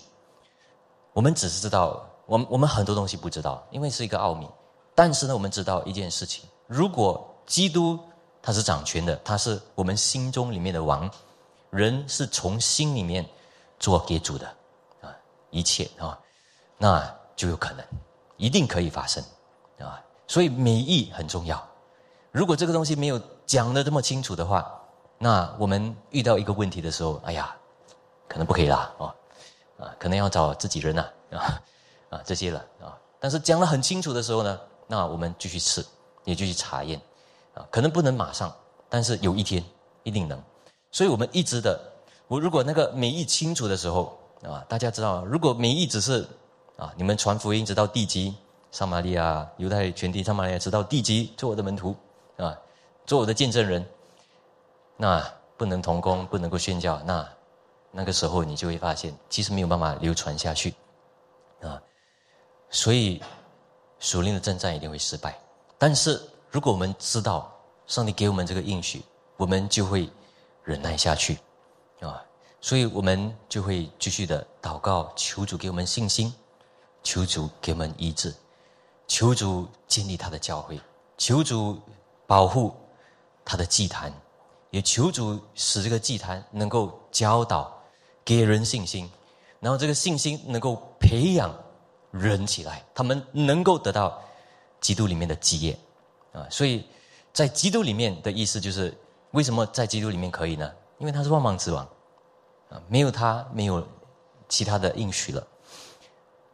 我们只是知道。我们我们很多东西不知道，因为是一个奥秘。但是呢，我们知道一件事情：如果基督他是掌权的，他是我们心中里面的王，人是从心里面做给主的啊，一切啊，那就有可能，一定可以发生啊。所以美意很重要。如果这个东西没有讲的这么清楚的话，那我们遇到一个问题的时候，哎呀，可能不可以啦，哦，啊，可能要找自己人呐，啊，啊，啊这些了啊。但是讲的很清楚的时候呢，那我们继续吃，也继续查验，啊，可能不能马上，但是有一天一定能。所以我们一直的，我如果那个美意清楚的时候，啊，大家知道，如果美意只是啊，你们传福音直到地极，撒玛利亚、犹太全体、撒玛利亚直到地极，做我的门徒，啊，做我的见证人，那不能同工，不能够宣教，那那个时候你就会发现，其实没有办法流传下去，啊。所以，属灵的征战一定会失败。但是，如果我们知道上帝给我们这个应许，我们就会忍耐下去，啊，所以我们就会继续的祷告，求主给我们信心，求主给我们医治，求主建立他的教会，求主保护他的祭坛，也求主使这个祭坛能够教导给人信心，然后这个信心能够培养。人起来，他们能够得到基督里面的基业啊，所以在基督里面的意思就是，为什么在基督里面可以呢？因为他是万王之王啊，没有他，没有其他的应许了。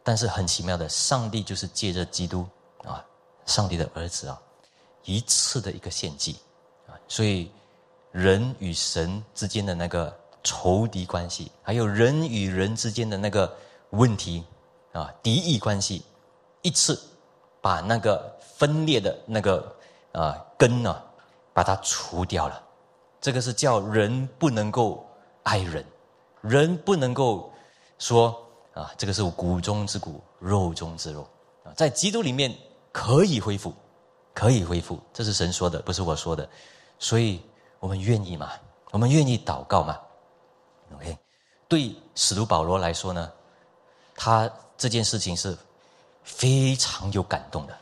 但是很奇妙的，上帝就是借着基督啊，上帝的儿子啊，一次的一个献祭啊，所以人与神之间的那个仇敌关系，还有人与人之间的那个问题。啊，敌意关系，一次把那个分裂的那个啊根呢，把它除掉了。这个是叫人不能够爱人，人不能够说啊，这个是骨中之骨，肉中之肉啊，在基督里面可以恢复，可以恢复，这是神说的，不是我说的。所以我们愿意嘛？我们愿意祷告嘛？OK，对使徒保罗来说呢，他。这件事情是非常有感动的，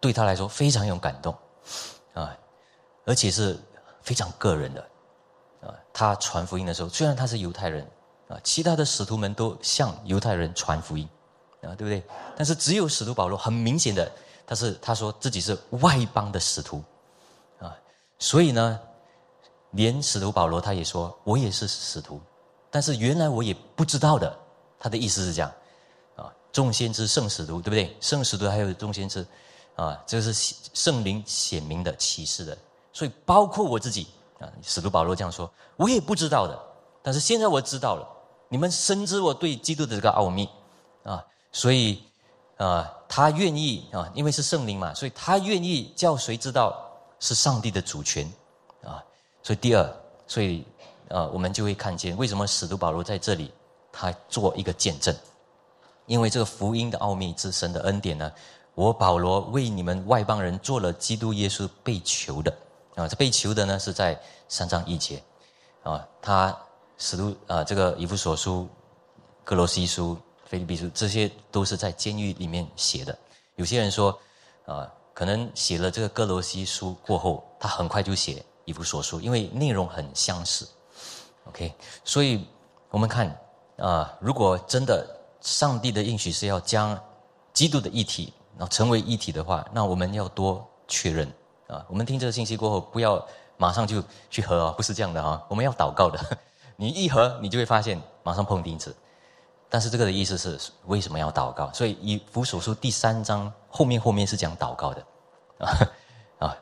对他来说非常有感动，啊，而且是非常个人的，啊，他传福音的时候，虽然他是犹太人，啊，其他的使徒们都向犹太人传福音，啊，对不对？但是只有使徒保罗很明显的，他是他说自己是外邦的使徒，啊，所以呢，连使徒保罗他也说，我也是使徒，但是原来我也不知道的，他的意思是这样。众先知、圣使徒，对不对？圣使徒还有众先知，啊，这个是圣灵显明的启示的。所以包括我自己啊，使徒保罗这样说，我也不知道的。但是现在我知道了，你们深知我对基督的这个奥秘啊，所以啊，他愿意啊，因为是圣灵嘛，所以他愿意叫谁知道是上帝的主权啊。所以第二，所以啊，我们就会看见为什么使徒保罗在这里他做一个见证。因为这个福音的奥秘之神的恩典呢，我保罗为你们外邦人做了基督耶稣被囚的啊，这被囚的呢是在三章一节啊，他使徒啊，这个以弗所书、哥罗西书、腓利比书，这些都是在监狱里面写的。有些人说啊，可能写了这个哥罗西书过后，他很快就写以弗所书，因为内容很相似。OK，所以我们看啊，如果真的。上帝的应许是要将基督的一体，然后成为一体的话，那我们要多确认啊！我们听这个信息过后，不要马上就去合啊，不是这样的啊！*laughs* 我们要祷告的。你一合，你就会发现马上碰钉子。但是这个的意思是为什么要祷告？所以以弗所书第三章后面后面是讲祷告的啊 *laughs* 啊！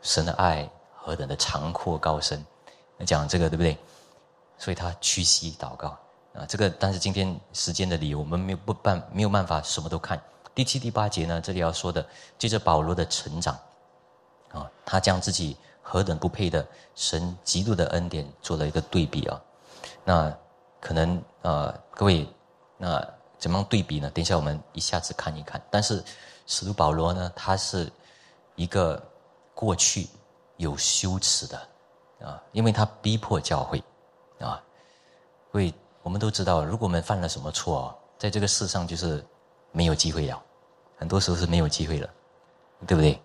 神的爱何等的长阔高深，讲这个对不对？所以他屈膝祷告。啊，这个但是今天时间的理由，我们没有不办没有办法什么都看。第七、第八节呢，这里要说的，接着保罗的成长，啊，他将自己何等不配的神极度的恩典做了一个对比啊。那可能啊，各位，那怎么样对比呢？等一下我们一下子看一看。但是使徒保罗呢，他是一个过去有羞耻的啊，因为他逼迫教会啊，为。我们都知道，如果我们犯了什么错，在这个世上就是没有机会了，很多时候是没有机会了，对不对？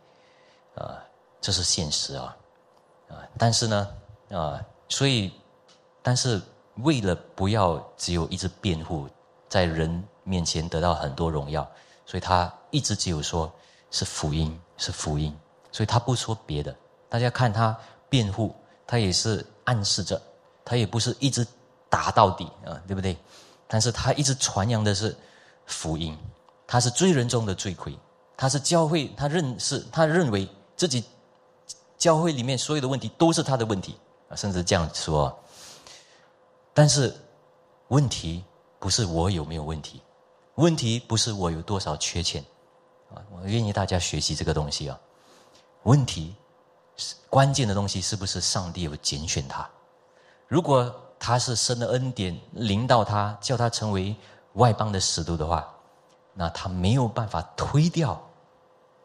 啊，这是现实啊，啊，但是呢，啊，所以但是为了不要只有一直辩护，在人面前得到很多荣耀，所以他一直只有说是福音，是福音，所以他不说别的。大家看他辩护，他也是暗示着，他也不是一直打到底啊，对不对？但是他一直传扬的是福音，他是罪人中的罪魁，他是教会，他认识，他认为自己教会里面所有的问题都是他的问题啊，甚至这样说。但是，问题不是我有没有问题，问题不是我有多少缺陷，啊，我愿意大家学习这个东西啊。问题是关键的东西，是不是上帝有拣选他？如果他是神的恩典领导他，叫他成为外邦的使徒的话，那他没有办法推掉，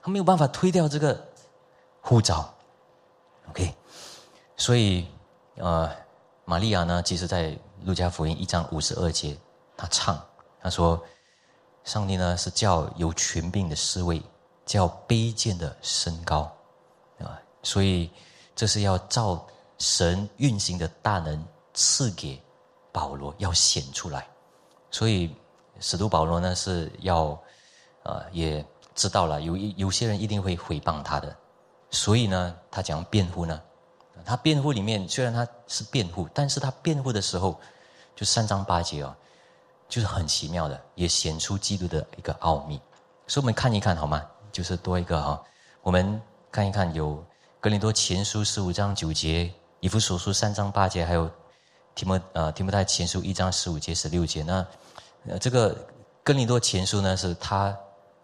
他没有办法推掉这个护照。OK，所以呃。玛利亚呢？其实，在路加福音一章五十二节，她唱，她说：“上帝呢是叫有权柄的侍卫，叫卑贱的升高，啊，所以这是要照神运行的大能赐给保罗，要显出来。所以使徒保罗呢是要，呃，也知道了有一有些人一定会诽谤他的，所以呢，他讲辩护呢。”他辩护里面虽然他是辩护，但是他辩护的时候，就三章八节哦，就是很奇妙的，也显出基督的一个奥秘。所以我们看一看好吗？就是多一个哈，我们看一看有格林多前书十五章九节，以弗所书三章八节，还有提摩呃提摩太前书一章十五节十六节。那呃这个哥林多前书呢，是他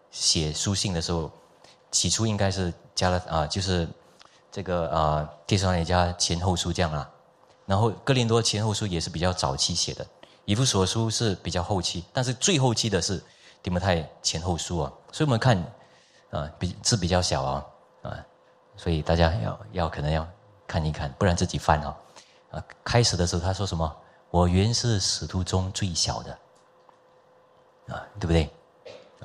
写书信的时候，起初应该是加了啊，就是。这个啊，《提摩太家前后书这样啊，然后《哥林多前后书》也是比较早期写的，《以弗所书》是比较后期，但是最后期的是《提摩太前后书》啊，所以我们看啊，比字比较小啊啊，所以大家要要可能要看一看，不然自己翻哦啊。开始的时候他说什么？我原是使徒中最小的啊，对不对？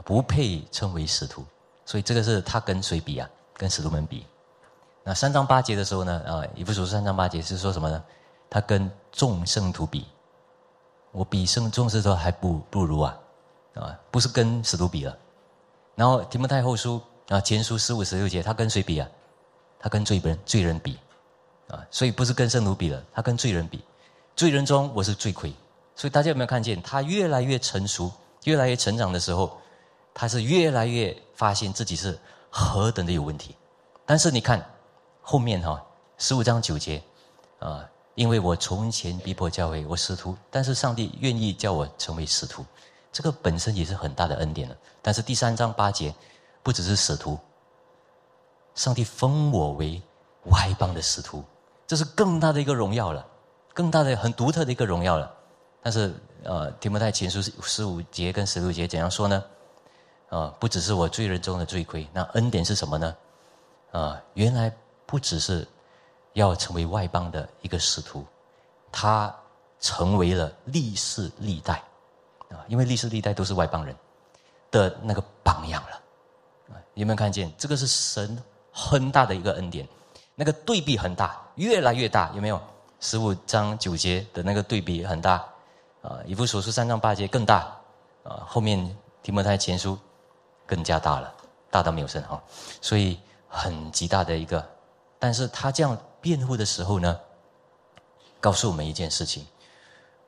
不配称为使徒，所以这个是他跟谁比啊？跟使徒们比。那三章八节的时候呢，啊，也不说三章八节是说什么呢？他跟众圣徒比，我比圣众圣徒还不不如啊，啊，不是跟使徒比了。然后提摩太后书啊，前书十五十六节，他跟谁比啊？他跟罪人罪人比，啊，所以不是跟圣徒比了，他跟罪人比，罪人中我是罪魁。所以大家有没有看见，他越来越成熟，越来越成长的时候，他是越来越发现自己是何等的有问题。但是你看。后面哈十五章九节，啊，因为我从前逼迫教会，我使徒，但是上帝愿意叫我成为使徒，这个本身也是很大的恩典了。但是第三章八节，不只是使徒，上帝封我为外邦的使徒，这是更大的一个荣耀了，更大的很独特的一个荣耀了。但是呃，提摩太前书十五节跟十六节怎样说呢？啊，不只是我罪人中的罪魁，那恩典是什么呢？啊，原来。不只是要成为外邦的一个使徒，他成为了历世历代啊，因为历世历代都是外邦人的那个榜样了啊。有没有看见？这个是神很大的一个恩典，那个对比很大，越来越大。有没有？十五章九节的那个对比很大啊，以弗所书三章八节更大啊，后面提摩太前书更加大了，大到没有声哈。所以很极大的一个。但是他这样辩护的时候呢，告诉我们一件事情：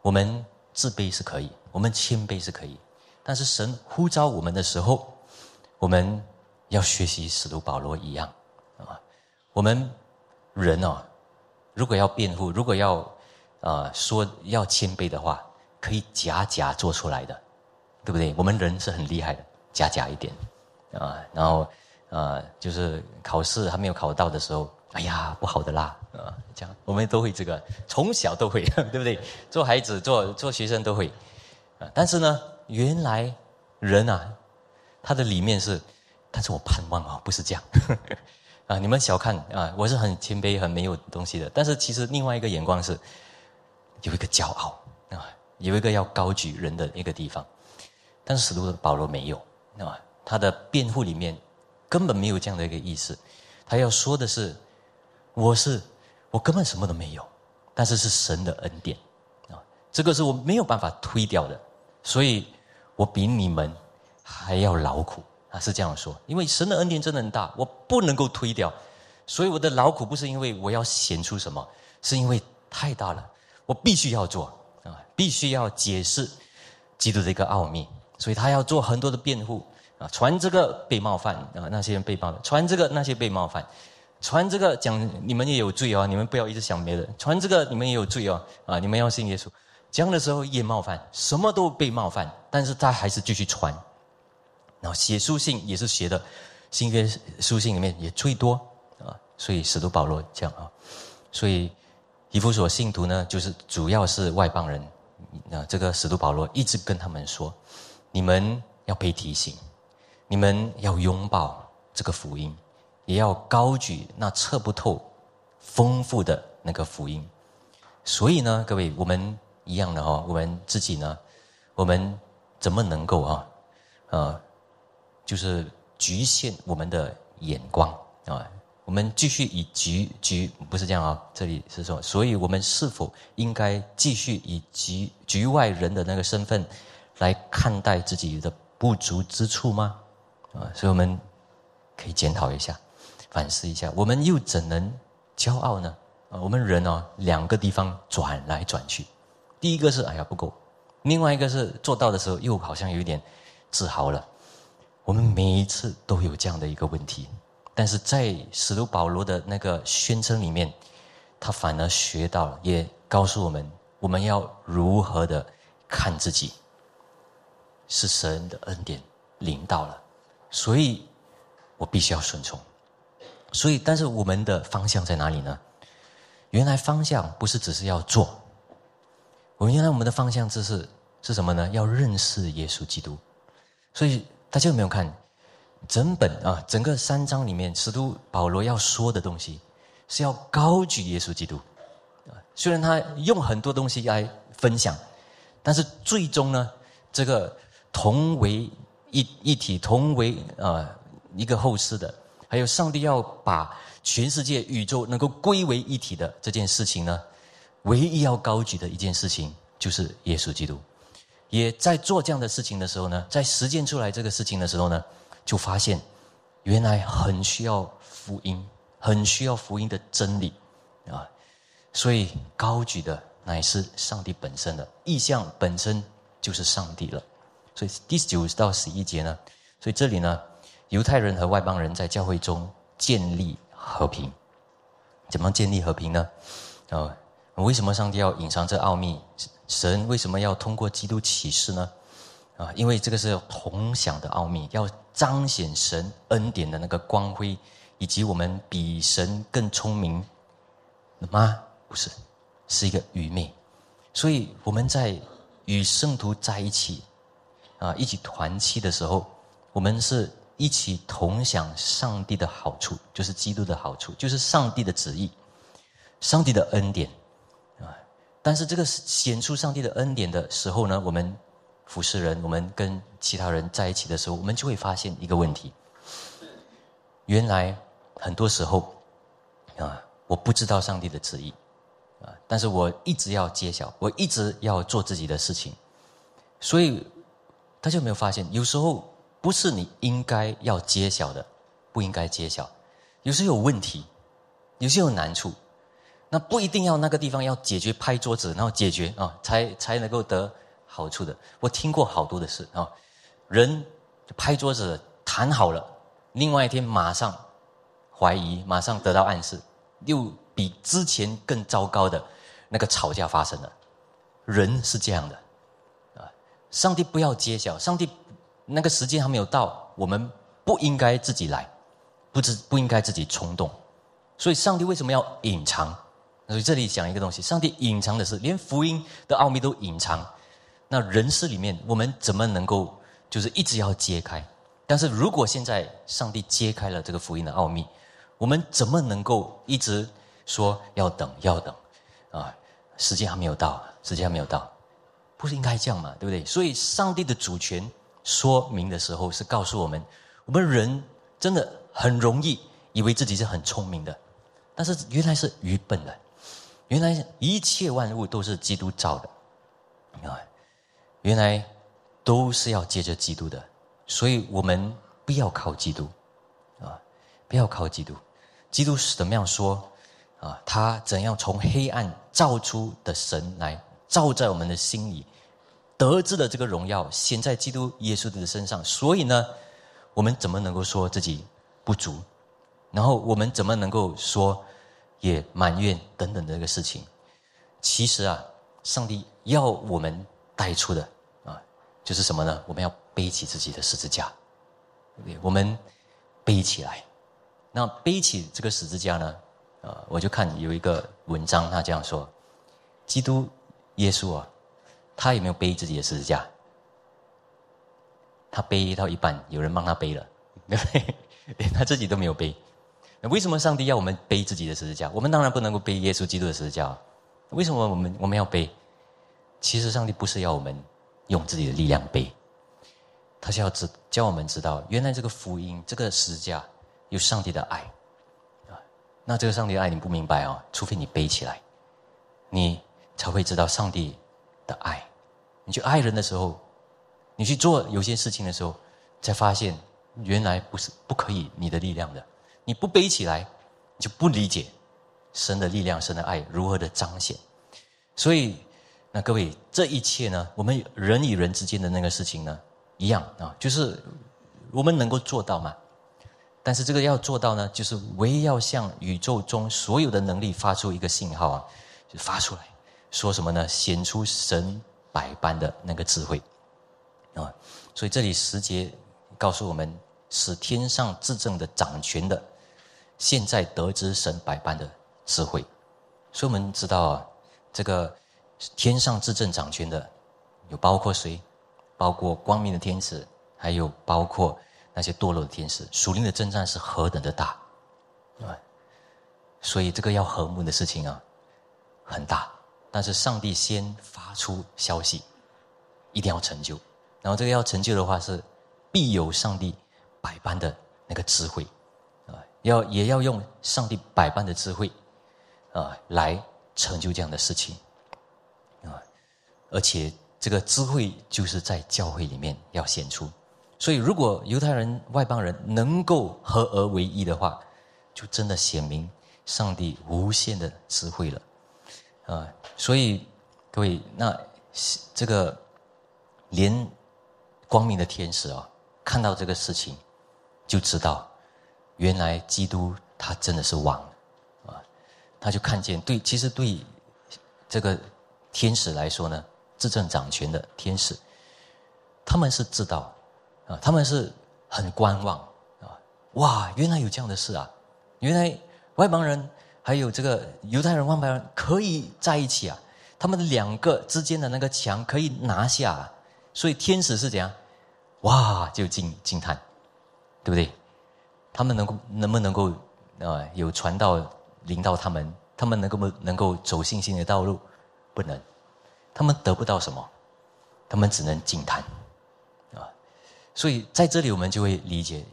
我们自卑是可以，我们谦卑是可以，但是神呼召我们的时候，我们要学习使徒保罗一样。我们人哦，如果要辩护，如果要啊说要谦卑的话，可以假假做出来的，对不对？我们人是很厉害的，假假一点啊，然后啊，就是考试还没有考到的时候。哎呀，不好的啦，啊，这样我们都会这个，从小都会，*laughs* 对不对？做孩子、做做学生都会，啊，但是呢，原来人啊，他的里面是，但是我盼望啊，不是这样，啊，你们小看啊，我是很谦卑、很没有东西的，但是其实另外一个眼光是，有一个骄傲啊，有一个要高举人的一个地方，但是使徒保罗没有，啊，他的辩护里面根本没有这样的一个意思，他要说的是。我是，我根本什么都没有，但是是神的恩典啊，这个是我没有办法推掉的，所以我比你们还要劳苦啊，是这样说。因为神的恩典真的很大，我不能够推掉，所以我的劳苦不是因为我要显出什么，是因为太大了，我必须要做啊，必须要解释基督的一个奥秘，所以他要做很多的辩护啊，传这个被冒犯啊，那些人被冒犯，传这个那些被冒犯。传这个讲你们也有罪哦，你们不要一直想别的。传这个你们也有罪哦，啊，你们要信耶稣。讲的时候也冒犯，什么都被冒犯，但是他还是继续传。然后写书信也是写的，新约书信里面也最多啊，所以使徒保罗这样啊，所以以弗所信徒呢，就是主要是外邦人。那这个使徒保罗一直跟他们说，你们要被提醒，你们要拥抱这个福音。也要高举那测不透、丰富的那个福音。所以呢，各位，我们一样的哈，我们自己呢，我们怎么能够啊，呃，就是局限我们的眼光啊？我们继续以局局不是这样啊？这里是说，所以我们是否应该继续以局局外人的那个身份来看待自己的不足之处吗？啊，所以我们可以检讨一下。反思一下，我们又怎能骄傲呢？啊，我们人哦，两个地方转来转去。第一个是哎呀不够，另外一个是做到的时候又好像有点自豪了。我们每一次都有这样的一个问题，但是在使徒保罗的那个宣称里面，他反而学到了，也告诉我们我们要如何的看自己，是神的恩典领到了，所以我必须要顺从。所以，但是我们的方向在哪里呢？原来方向不是只是要做，我们原来我们的方向就是是什么呢？要认识耶稣基督。所以大家有没有看整本啊？整个三章里面，使徒保罗要说的东西是要高举耶稣基督。虽然他用很多东西来分享，但是最终呢，这个同为一一体，同为啊一个后世的。还有上帝要把全世界宇宙能够归为一体的这件事情呢，唯一要高举的一件事情就是耶稣基督。也在做这样的事情的时候呢，在实践出来这个事情的时候呢，就发现原来很需要福音，很需要福音的真理啊。所以高举的乃是上帝本身的意象，本身就是上帝了。所以第九到十一节呢，所以这里呢。犹太人和外邦人在教会中建立和平，怎么建立和平呢？啊，为什么上帝要隐藏这奥秘？神为什么要通过基督启示呢？啊，因为这个是同享的奥秘，要彰显神恩典的那个光辉，以及我们比神更聪明吗？不是，是一个愚昧。所以我们在与圣徒在一起啊，一起团契的时候，我们是。一起同享上帝的好处，就是基督的好处，就是上帝的旨意，上帝的恩典！但是这个显出上帝的恩典的时候呢，我们服侍人，我们跟其他人在一起的时候，我们就会发现一个问题：原来很多时候啊，我不知道上帝的旨意啊，但是我一直要揭晓，我一直要做自己的事情，所以大家有没有发现，有时候？不是你应该要揭晓的，不应该揭晓。有时有问题，有些有难处，那不一定要那个地方要解决，拍桌子然后解决啊，才才能够得好处的。我听过好多的事啊，人拍桌子谈好了，另外一天马上怀疑，马上得到暗示，又比之前更糟糕的那个吵架发生了。人是这样的啊，上帝不要揭晓，上帝。那个时间还没有到，我们不应该自己来，不知不应该自己冲动。所以，上帝为什么要隐藏？所以这里讲一个东西：上帝隐藏的是连福音的奥秘都隐藏。那人世里面，我们怎么能够就是一直要揭开？但是如果现在上帝揭开了这个福音的奥秘，我们怎么能够一直说要等要等？啊，时间还没有到，时间还没有到，不是应该这样嘛？对不对？所以，上帝的主权。说明的时候是告诉我们，我们人真的很容易以为自己是很聪明的，但是原来是愚笨的。原来一切万物都是基督造的，啊，原来都是要借着基督的，所以我们不要靠基督，啊，不要靠基督。基督是怎么样说？啊，他怎样从黑暗照出的神来照在我们的心里，得知了这个荣耀显在基督耶稣的身上。所以呢，我们怎么能够说自己不足？然后我们怎么能够说也埋怨等等的这个事情？其实啊，上帝要我们带出的啊，就是什么呢？我们要背起自己的十字架，我们背起来。那背起这个十字架呢？啊，我就看有一个文章，他这样说：基督耶稣啊，他有没有背自己的十字架？他背到一半，有人帮他背了，连 *laughs* 他自己都没有背。那为什么上帝要我们背自己的十字架？我们当然不能够背耶稣基督的十字架。为什么我们我们要背？其实上帝不是要我们用自己的力量背，他是要知教我们知道，原来这个福音，这个十字架有上帝的爱啊。那这个上帝的爱你不明白哦？除非你背起来，你才会知道上帝的爱。你去爱人的时候，你去做有些事情的时候，才发现原来不是不可以你的力量的。你不背起来，你就不理解。神的力量，神的爱如何的彰显？所以，那各位，这一切呢，我们人与人之间的那个事情呢，一样啊，就是我们能够做到嘛。但是这个要做到呢，就是唯一要向宇宙中所有的能力发出一个信号啊，就发出来，说什么呢？显出神百般的那个智慧啊。所以这里十节告诉我们，使天上至正的掌权的，现在得知神百般的。智慧，所以我们知道啊，这个天上执政掌权的，有包括谁？包括光明的天使，还有包括那些堕落的天使。属灵的征战是何等的大，啊！所以这个要和睦的事情啊，很大。但是上帝先发出消息，一定要成就。然后这个要成就的话，是必有上帝百般的那个智慧，要也要用上帝百般的智慧。啊，来成就这样的事情，啊，而且这个智慧就是在教会里面要显出。所以，如果犹太人、外邦人能够合而为一的话，就真的显明上帝无限的智慧了。啊，所以各位，那这个连光明的天使啊，看到这个事情，就知道原来基督他真的是王。他就看见，对，其实对这个天使来说呢，执政掌权的天使，他们是知道啊，他们是很观望啊，哇，原来有这样的事啊，原来外邦人还有这个犹太人、外邦人可以在一起啊，他们两个之间的那个墙可以拿下，啊所以天使是怎样？哇，就惊惊叹，对不对？他们能够能不能够啊，有传道？领导他们，他们能够不能够走信心的道路？不能，他们得不到什么，他们只能惊叹，啊！所以在这里我们就会理解，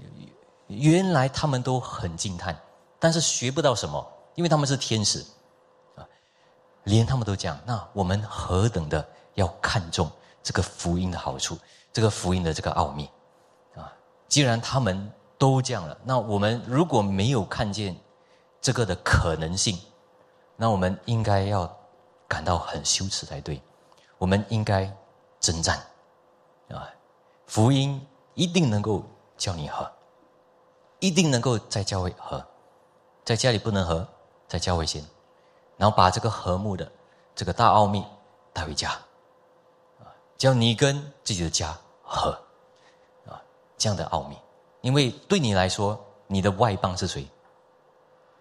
原来他们都很惊叹，但是学不到什么，因为他们是天使，啊！连他们都讲，那我们何等的要看重这个福音的好处，这个福音的这个奥秘，啊！既然他们都这样了，那我们如果没有看见。这个的可能性，那我们应该要感到很羞耻才对。我们应该征战啊！福音一定能够叫你和，一定能够在教会和，在家里不能和，在教会先，然后把这个和睦的这个大奥秘带回家啊，叫你跟自己的家和啊，这样的奥秘。因为对你来说，你的外邦是谁？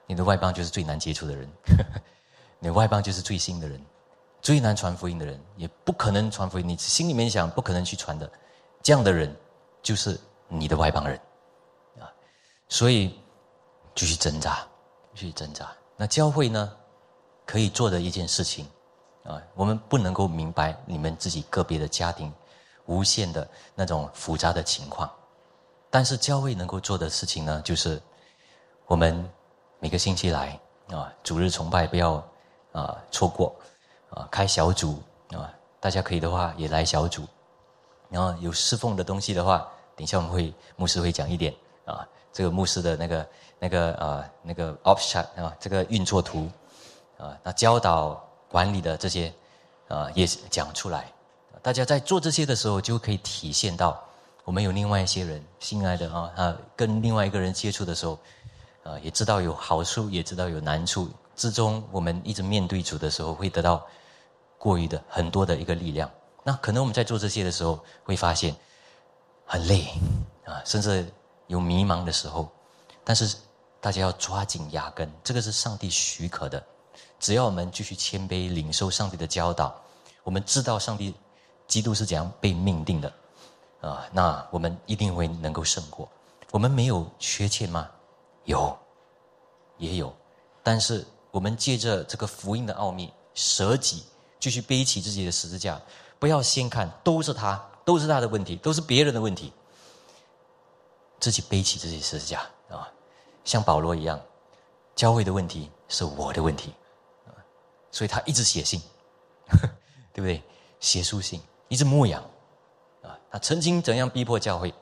你的外邦就是最难接触的人，*laughs* 你外邦就是最新的人，最难传福音的人，也不可能传福音。你心里面想不可能去传的，这样的人就是你的外邦人啊。所以继续挣扎，继续挣扎。那教会呢，可以做的一件事情啊，我们不能够明白你们自己个别的家庭无限的那种复杂的情况，但是教会能够做的事情呢，就是我们。每个星期来啊，主日崇拜不要啊错过啊，开小组啊，大家可以的话也来小组，然后有侍奉的东西的话，等一下我们会牧师会讲一点啊，这个牧师的那个那个啊那个 option 啊，这个运作图啊，那教导管理的这些啊也讲出来，大家在做这些的时候就可以体现到。我们有另外一些人，心爱的啊，啊，跟另外一个人接触的时候，啊，也知道有好处，也知道有难处。之中，我们一直面对主的时候，会得到过于的很多的一个力量。那可能我们在做这些的时候，会发现很累啊，甚至有迷茫的时候。但是大家要抓紧牙根，这个是上帝许可的。只要我们继续谦卑，领受上帝的教导，我们知道上帝基督是怎样被命定的。啊，那我们一定会能够胜过。我们没有缺欠吗？有，也有。但是我们借着这个福音的奥秘，舍己，继续背起自己的十字架。不要先看都是他，都是他的问题，都是别人的问题。自己背起自己十字架啊，像保罗一样，教会的问题是我的问题，所以他一直写信，*laughs* 对不对？写书信，一直牧养。啊，曾经怎样逼迫教会，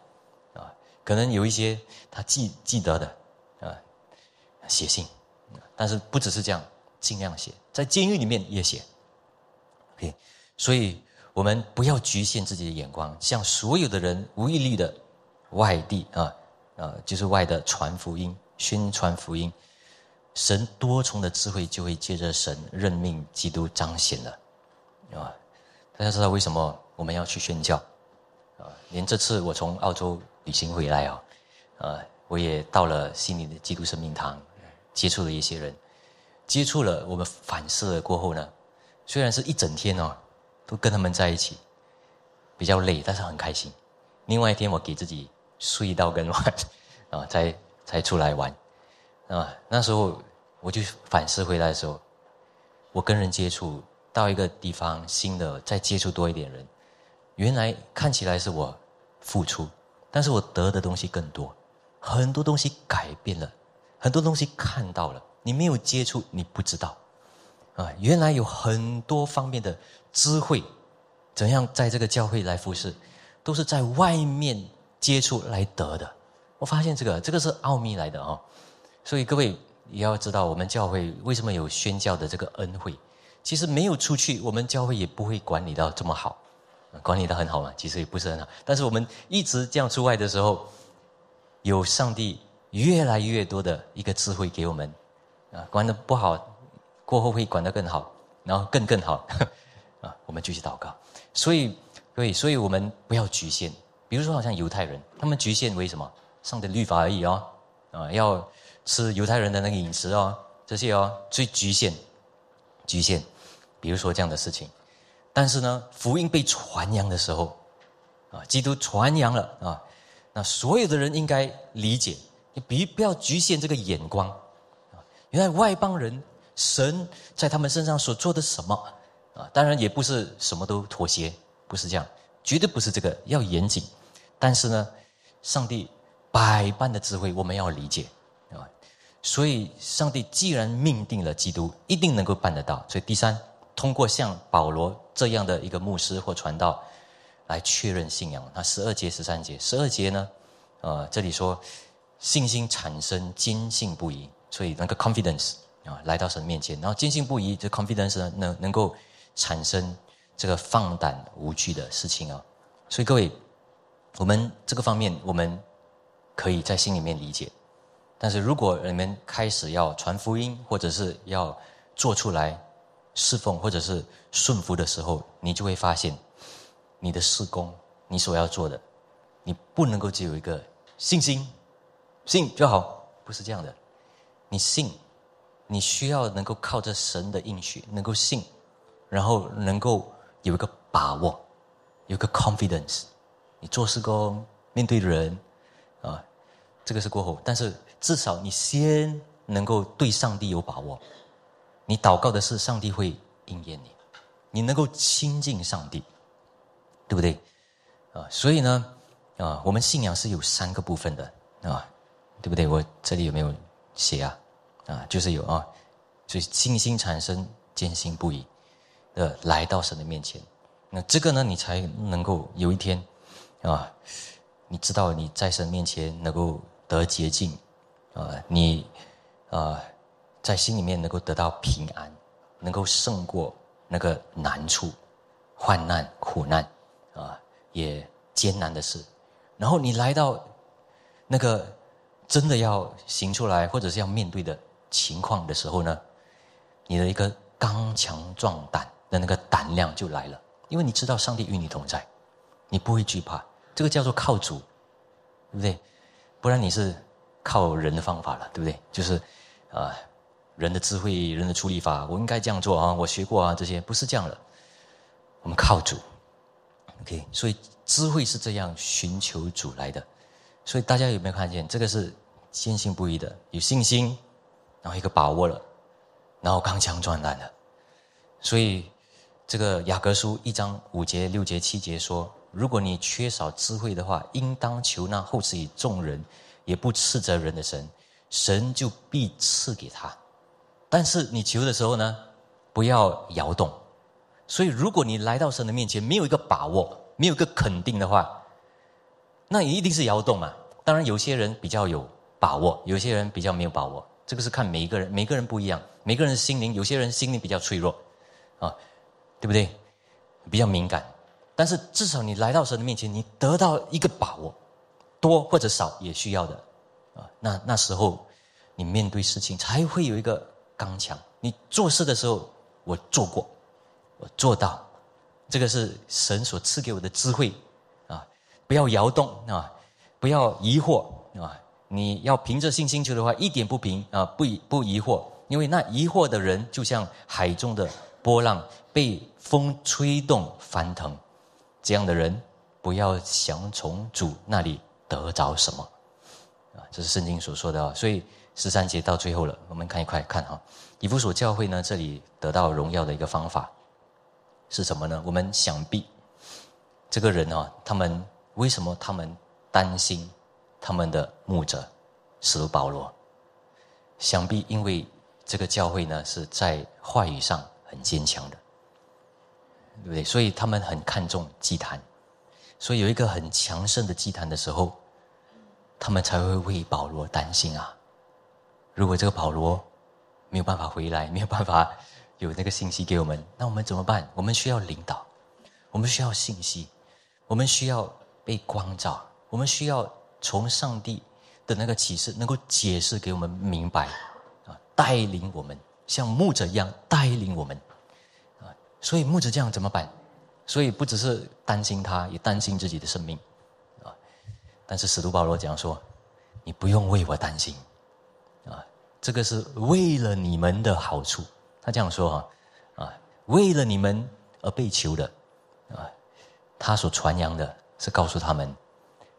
啊，可能有一些他记记得的，啊，写信，但是不只是这样，尽量写，在监狱里面也写，OK，所以我们不要局限自己的眼光，向所有的人无一例的外地啊，啊，就是外的传福音、宣传福音，神多重的智慧就会借着神任命基督彰显了，啊，大家知道为什么我们要去宣教？连这次我从澳洲旅行回来啊，呃，我也到了悉尼的基督生命堂，接触了一些人，接触了我们反思了过后呢，虽然是一整天哦，都跟他们在一起，比较累，但是很开心。另外一天我给自己睡到更晚，啊，*laughs* 才才出来玩，啊，那时候我就反思回来的时候，我跟人接触到一个地方新的，再接触多一点人。原来看起来是我付出，但是我得的东西更多，很多东西改变了，很多东西看到了。你没有接触，你不知道，啊，原来有很多方面的智慧，怎样在这个教会来服侍，都是在外面接触来得的。我发现这个，这个是奥秘来的啊。所以各位也要知道，我们教会为什么有宣教的这个恩惠？其实没有出去，我们教会也不会管理到这么好。管理的很好嘛，其实也不是很好。但是我们一直这样出外的时候，有上帝越来越多的一个智慧给我们，啊，管的不好，过后会管得更好，然后更更好，*laughs* 啊，我们继续祷告。所以，对，所以我们不要局限。比如说，好像犹太人，他们局限为什么？上的律法而已哦，啊，要吃犹太人的那个饮食哦，这些哦，最局限，局限。比如说这样的事情。但是呢，福音被传扬的时候，啊，基督传扬了啊，那所有的人应该理解，你别不要局限这个眼光，啊，原来外邦人神在他们身上所做的什么，啊，当然也不是什么都妥协，不是这样，绝对不是这个，要严谨。但是呢，上帝百般的智慧，我们要理解啊，所以上帝既然命定了基督，一定能够办得到。所以第三。通过像保罗这样的一个牧师或传道来确认信仰。那十二节、十三节，十二节呢？呃，这里说信心产生坚信不疑，所以那个 confidence 啊，来到神面前，然后坚信不疑，这 confidence 呢，能能够产生这个放胆无惧的事情啊。所以各位，我们这个方面我们可以在心里面理解，但是如果你们开始要传福音，或者是要做出来。侍奉或者是顺服的时候，你就会发现，你的事工，你所要做的，你不能够只有一个信心，信就好，不是这样的。你信，你需要能够靠着神的应许，能够信，然后能够有一个把握，有个 confidence。你做事工，面对人，啊，这个是过后，但是至少你先能够对上帝有把握。你祷告的是上帝会应验你，你能够亲近上帝，对不对？啊，所以呢，啊，我们信仰是有三个部分的啊，对不对？我这里有没有写啊？啊，就是有啊，所以信心产生坚信不疑的来到神的面前，那这个呢，你才能够有一天，啊，你知道你在神面前能够得洁净，啊，你啊，在心里面能够得到平安，能够胜过那个难处、患难、苦难，啊，也艰难的事。然后你来到那个真的要行出来，或者是要面对的情况的时候呢，你的一个刚强壮胆的那个胆量就来了。因为你知道上帝与你同在，你不会惧怕。这个叫做靠主，对不对？不然你是靠人的方法了，对不对？就是啊，人的智慧、人的处理法，我应该这样做啊，我学过啊，这些不是这样的。我们靠主，OK。所以智慧是这样寻求主来的。所以大家有没有看见？这个是坚信不疑的，有信心，然后一个把握了，然后刚强壮胆的。所以。这个雅各书一章五节、六节、七节说：如果你缺少智慧的话，应当求那厚赐于众人，也不斥责人的神，神就必赐给他。但是你求的时候呢，不要摇动。所以，如果你来到神的面前，没有一个把握，没有一个肯定的话，那也一定是摇动嘛。当然，有些人比较有把握，有些人比较没有把握。这个是看每一个人，每个人不一样，每个人的心灵，有些人心灵比较脆弱，啊。对不对？比较敏感，但是至少你来到神的面前，你得到一个把握，多或者少也需要的啊。那那时候你面对事情才会有一个刚强。你做事的时候，我做过，我做到，这个是神所赐给我的智慧啊！不要摇动啊，不要疑惑啊！你要凭着信心求的话，一点不凭啊，不不疑惑，因为那疑惑的人就像海中的波浪。被风吹动翻腾，这样的人不要想从主那里得着什么啊！这是圣经所说的啊。所以十三节到最后了，我们看一块看哈。以弗所教会呢，这里得到荣耀的一个方法是什么呢？我们想必这个人啊，他们为什么他们担心他们的牧者使徒保罗？想必因为这个教会呢是在话语上很坚强的。对不对？所以他们很看重祭坛，所以有一个很强盛的祭坛的时候，他们才会为保罗担心啊。如果这个保罗没有办法回来，没有办法有那个信息给我们，那我们怎么办？我们需要领导，我们需要信息，我们需要被光照，我们需要从上帝的那个启示能够解释给我们明白啊，带领我们像牧者一样带领我们。啊所以牧者这样怎么办？所以不只是担心他，也担心自己的生命，啊！但是使徒保罗讲说：“你不用为我担心，这个是为了你们的好处。”他这样说哈，啊，为了你们而被求的，啊，他所传扬的是告诉他们，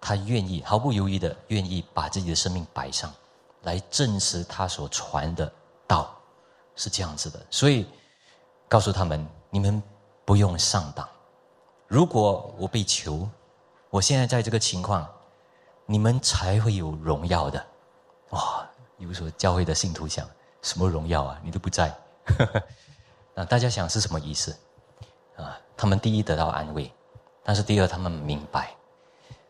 他愿意毫不犹豫的愿意把自己的生命摆上，来证实他所传的道是这样子的。所以告诉他们。你们不用上当。如果我被求，我现在在这个情况，你们才会有荣耀的。哇！有所教会的信徒想，什么荣耀啊？你都不在。*laughs* 那大家想是什么意思？啊，他们第一得到安慰，但是第二他们明白，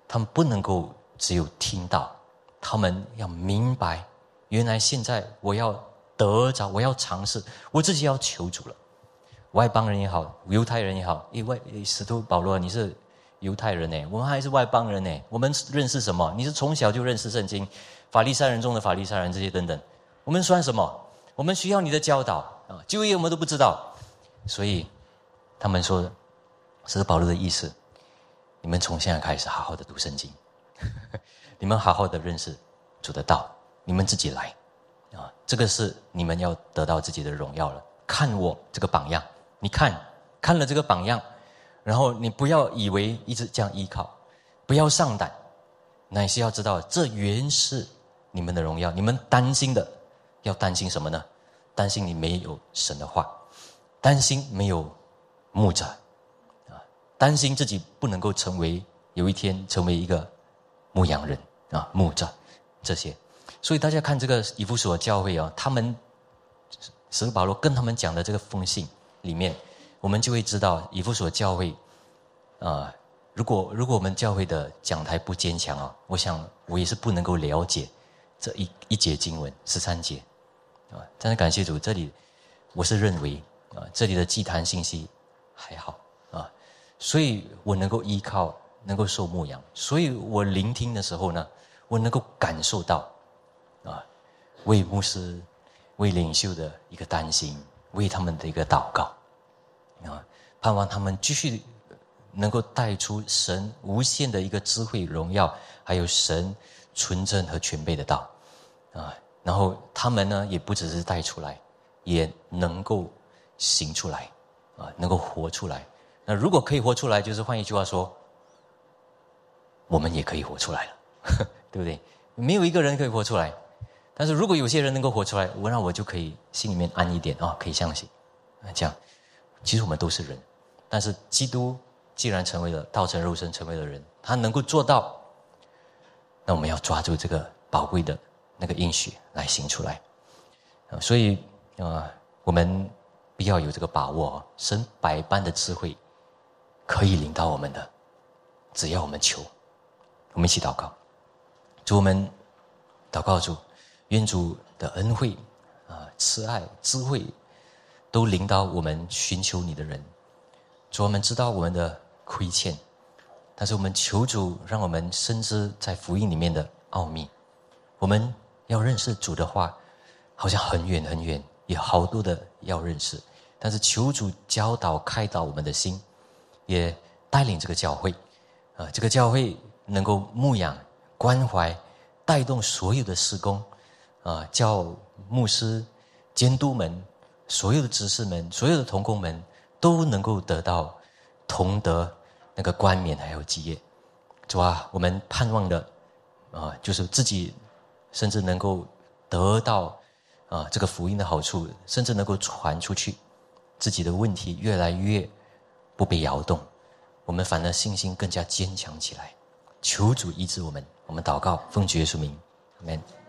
他们不能够只有听到，他们要明白，原来现在我要得着，我要尝试，我自己要求主了。外邦人也好，犹太人也好，因为使徒保罗你是犹太人呢，我们还是外邦人呢。我们认识什么？你是从小就认识圣经，法利赛人中的法利赛人这些等等，我们算什么？我们需要你的教导啊！就业我们都不知道，所以他们说，这是保罗的意思，你们从现在开始好好的读圣经，*laughs* 你们好好的认识主的道，你们自己来啊！这个是你们要得到自己的荣耀了。看我这个榜样。你看，看了这个榜样，然后你不要以为一直这样依靠，不要上胆，乃是要知道这原是你们的荣耀。你们担心的，要担心什么呢？担心你没有神的话，担心没有牧者，啊，担心自己不能够成为有一天成为一个牧羊人啊，牧者这些。所以大家看这个以弗所教会啊，他们使保罗跟他们讲的这个封信。里面，我们就会知道以弗所教会啊，如果如果我们教会的讲台不坚强啊，我想我也是不能够了解这一一节经文十三节啊。但是感谢主，这里我是认为啊，这里的祭坛信息还好啊，所以我能够依靠，能够受牧养，所以我聆听的时候呢，我能够感受到啊，为牧师、为领袖的一个担心，为他们的一个祷告啊，盼望他们继续。能够带出神无限的一个智慧荣耀，还有神纯正和全备的道，啊，然后他们呢也不只是带出来，也能够行出来，啊，能够活出来。那如果可以活出来，就是换一句话说，我们也可以活出来了，*laughs* 对不对？没有一个人可以活出来，但是如果有些人能够活出来，我那我就可以心里面安一点啊，可以相信，啊，这样，其实我们都是人，但是基督。既然成为了道成肉身，成为了人，他能够做到，那我们要抓住这个宝贵的那个应许来行出来。所以啊，我们必要有这个把握，神百般的智慧可以领导我们的，只要我们求。我们一起祷告，主我们祷告主，愿主的恩惠啊、慈爱、智慧都领导我们寻求你的人。主我们知道我们的。亏欠，但是我们求主让我们深知在福音里面的奥秘。我们要认识主的话，好像很远很远，有好多的要认识。但是求主教导开导我们的心，也带领这个教会，啊，这个教会能够牧养、关怀、带动所有的施工，啊，叫牧师、监督们、所有的执事们、所有的同工们都能够得到。同德那个冠冕还有基业，主啊，我们盼望的啊，就是自己甚至能够得到啊这个福音的好处，甚至能够传出去，自己的问题越来越不被摇动，我们反而信心更加坚强起来。求主医治我们，我们祷告，奉主耶稣名，阿门。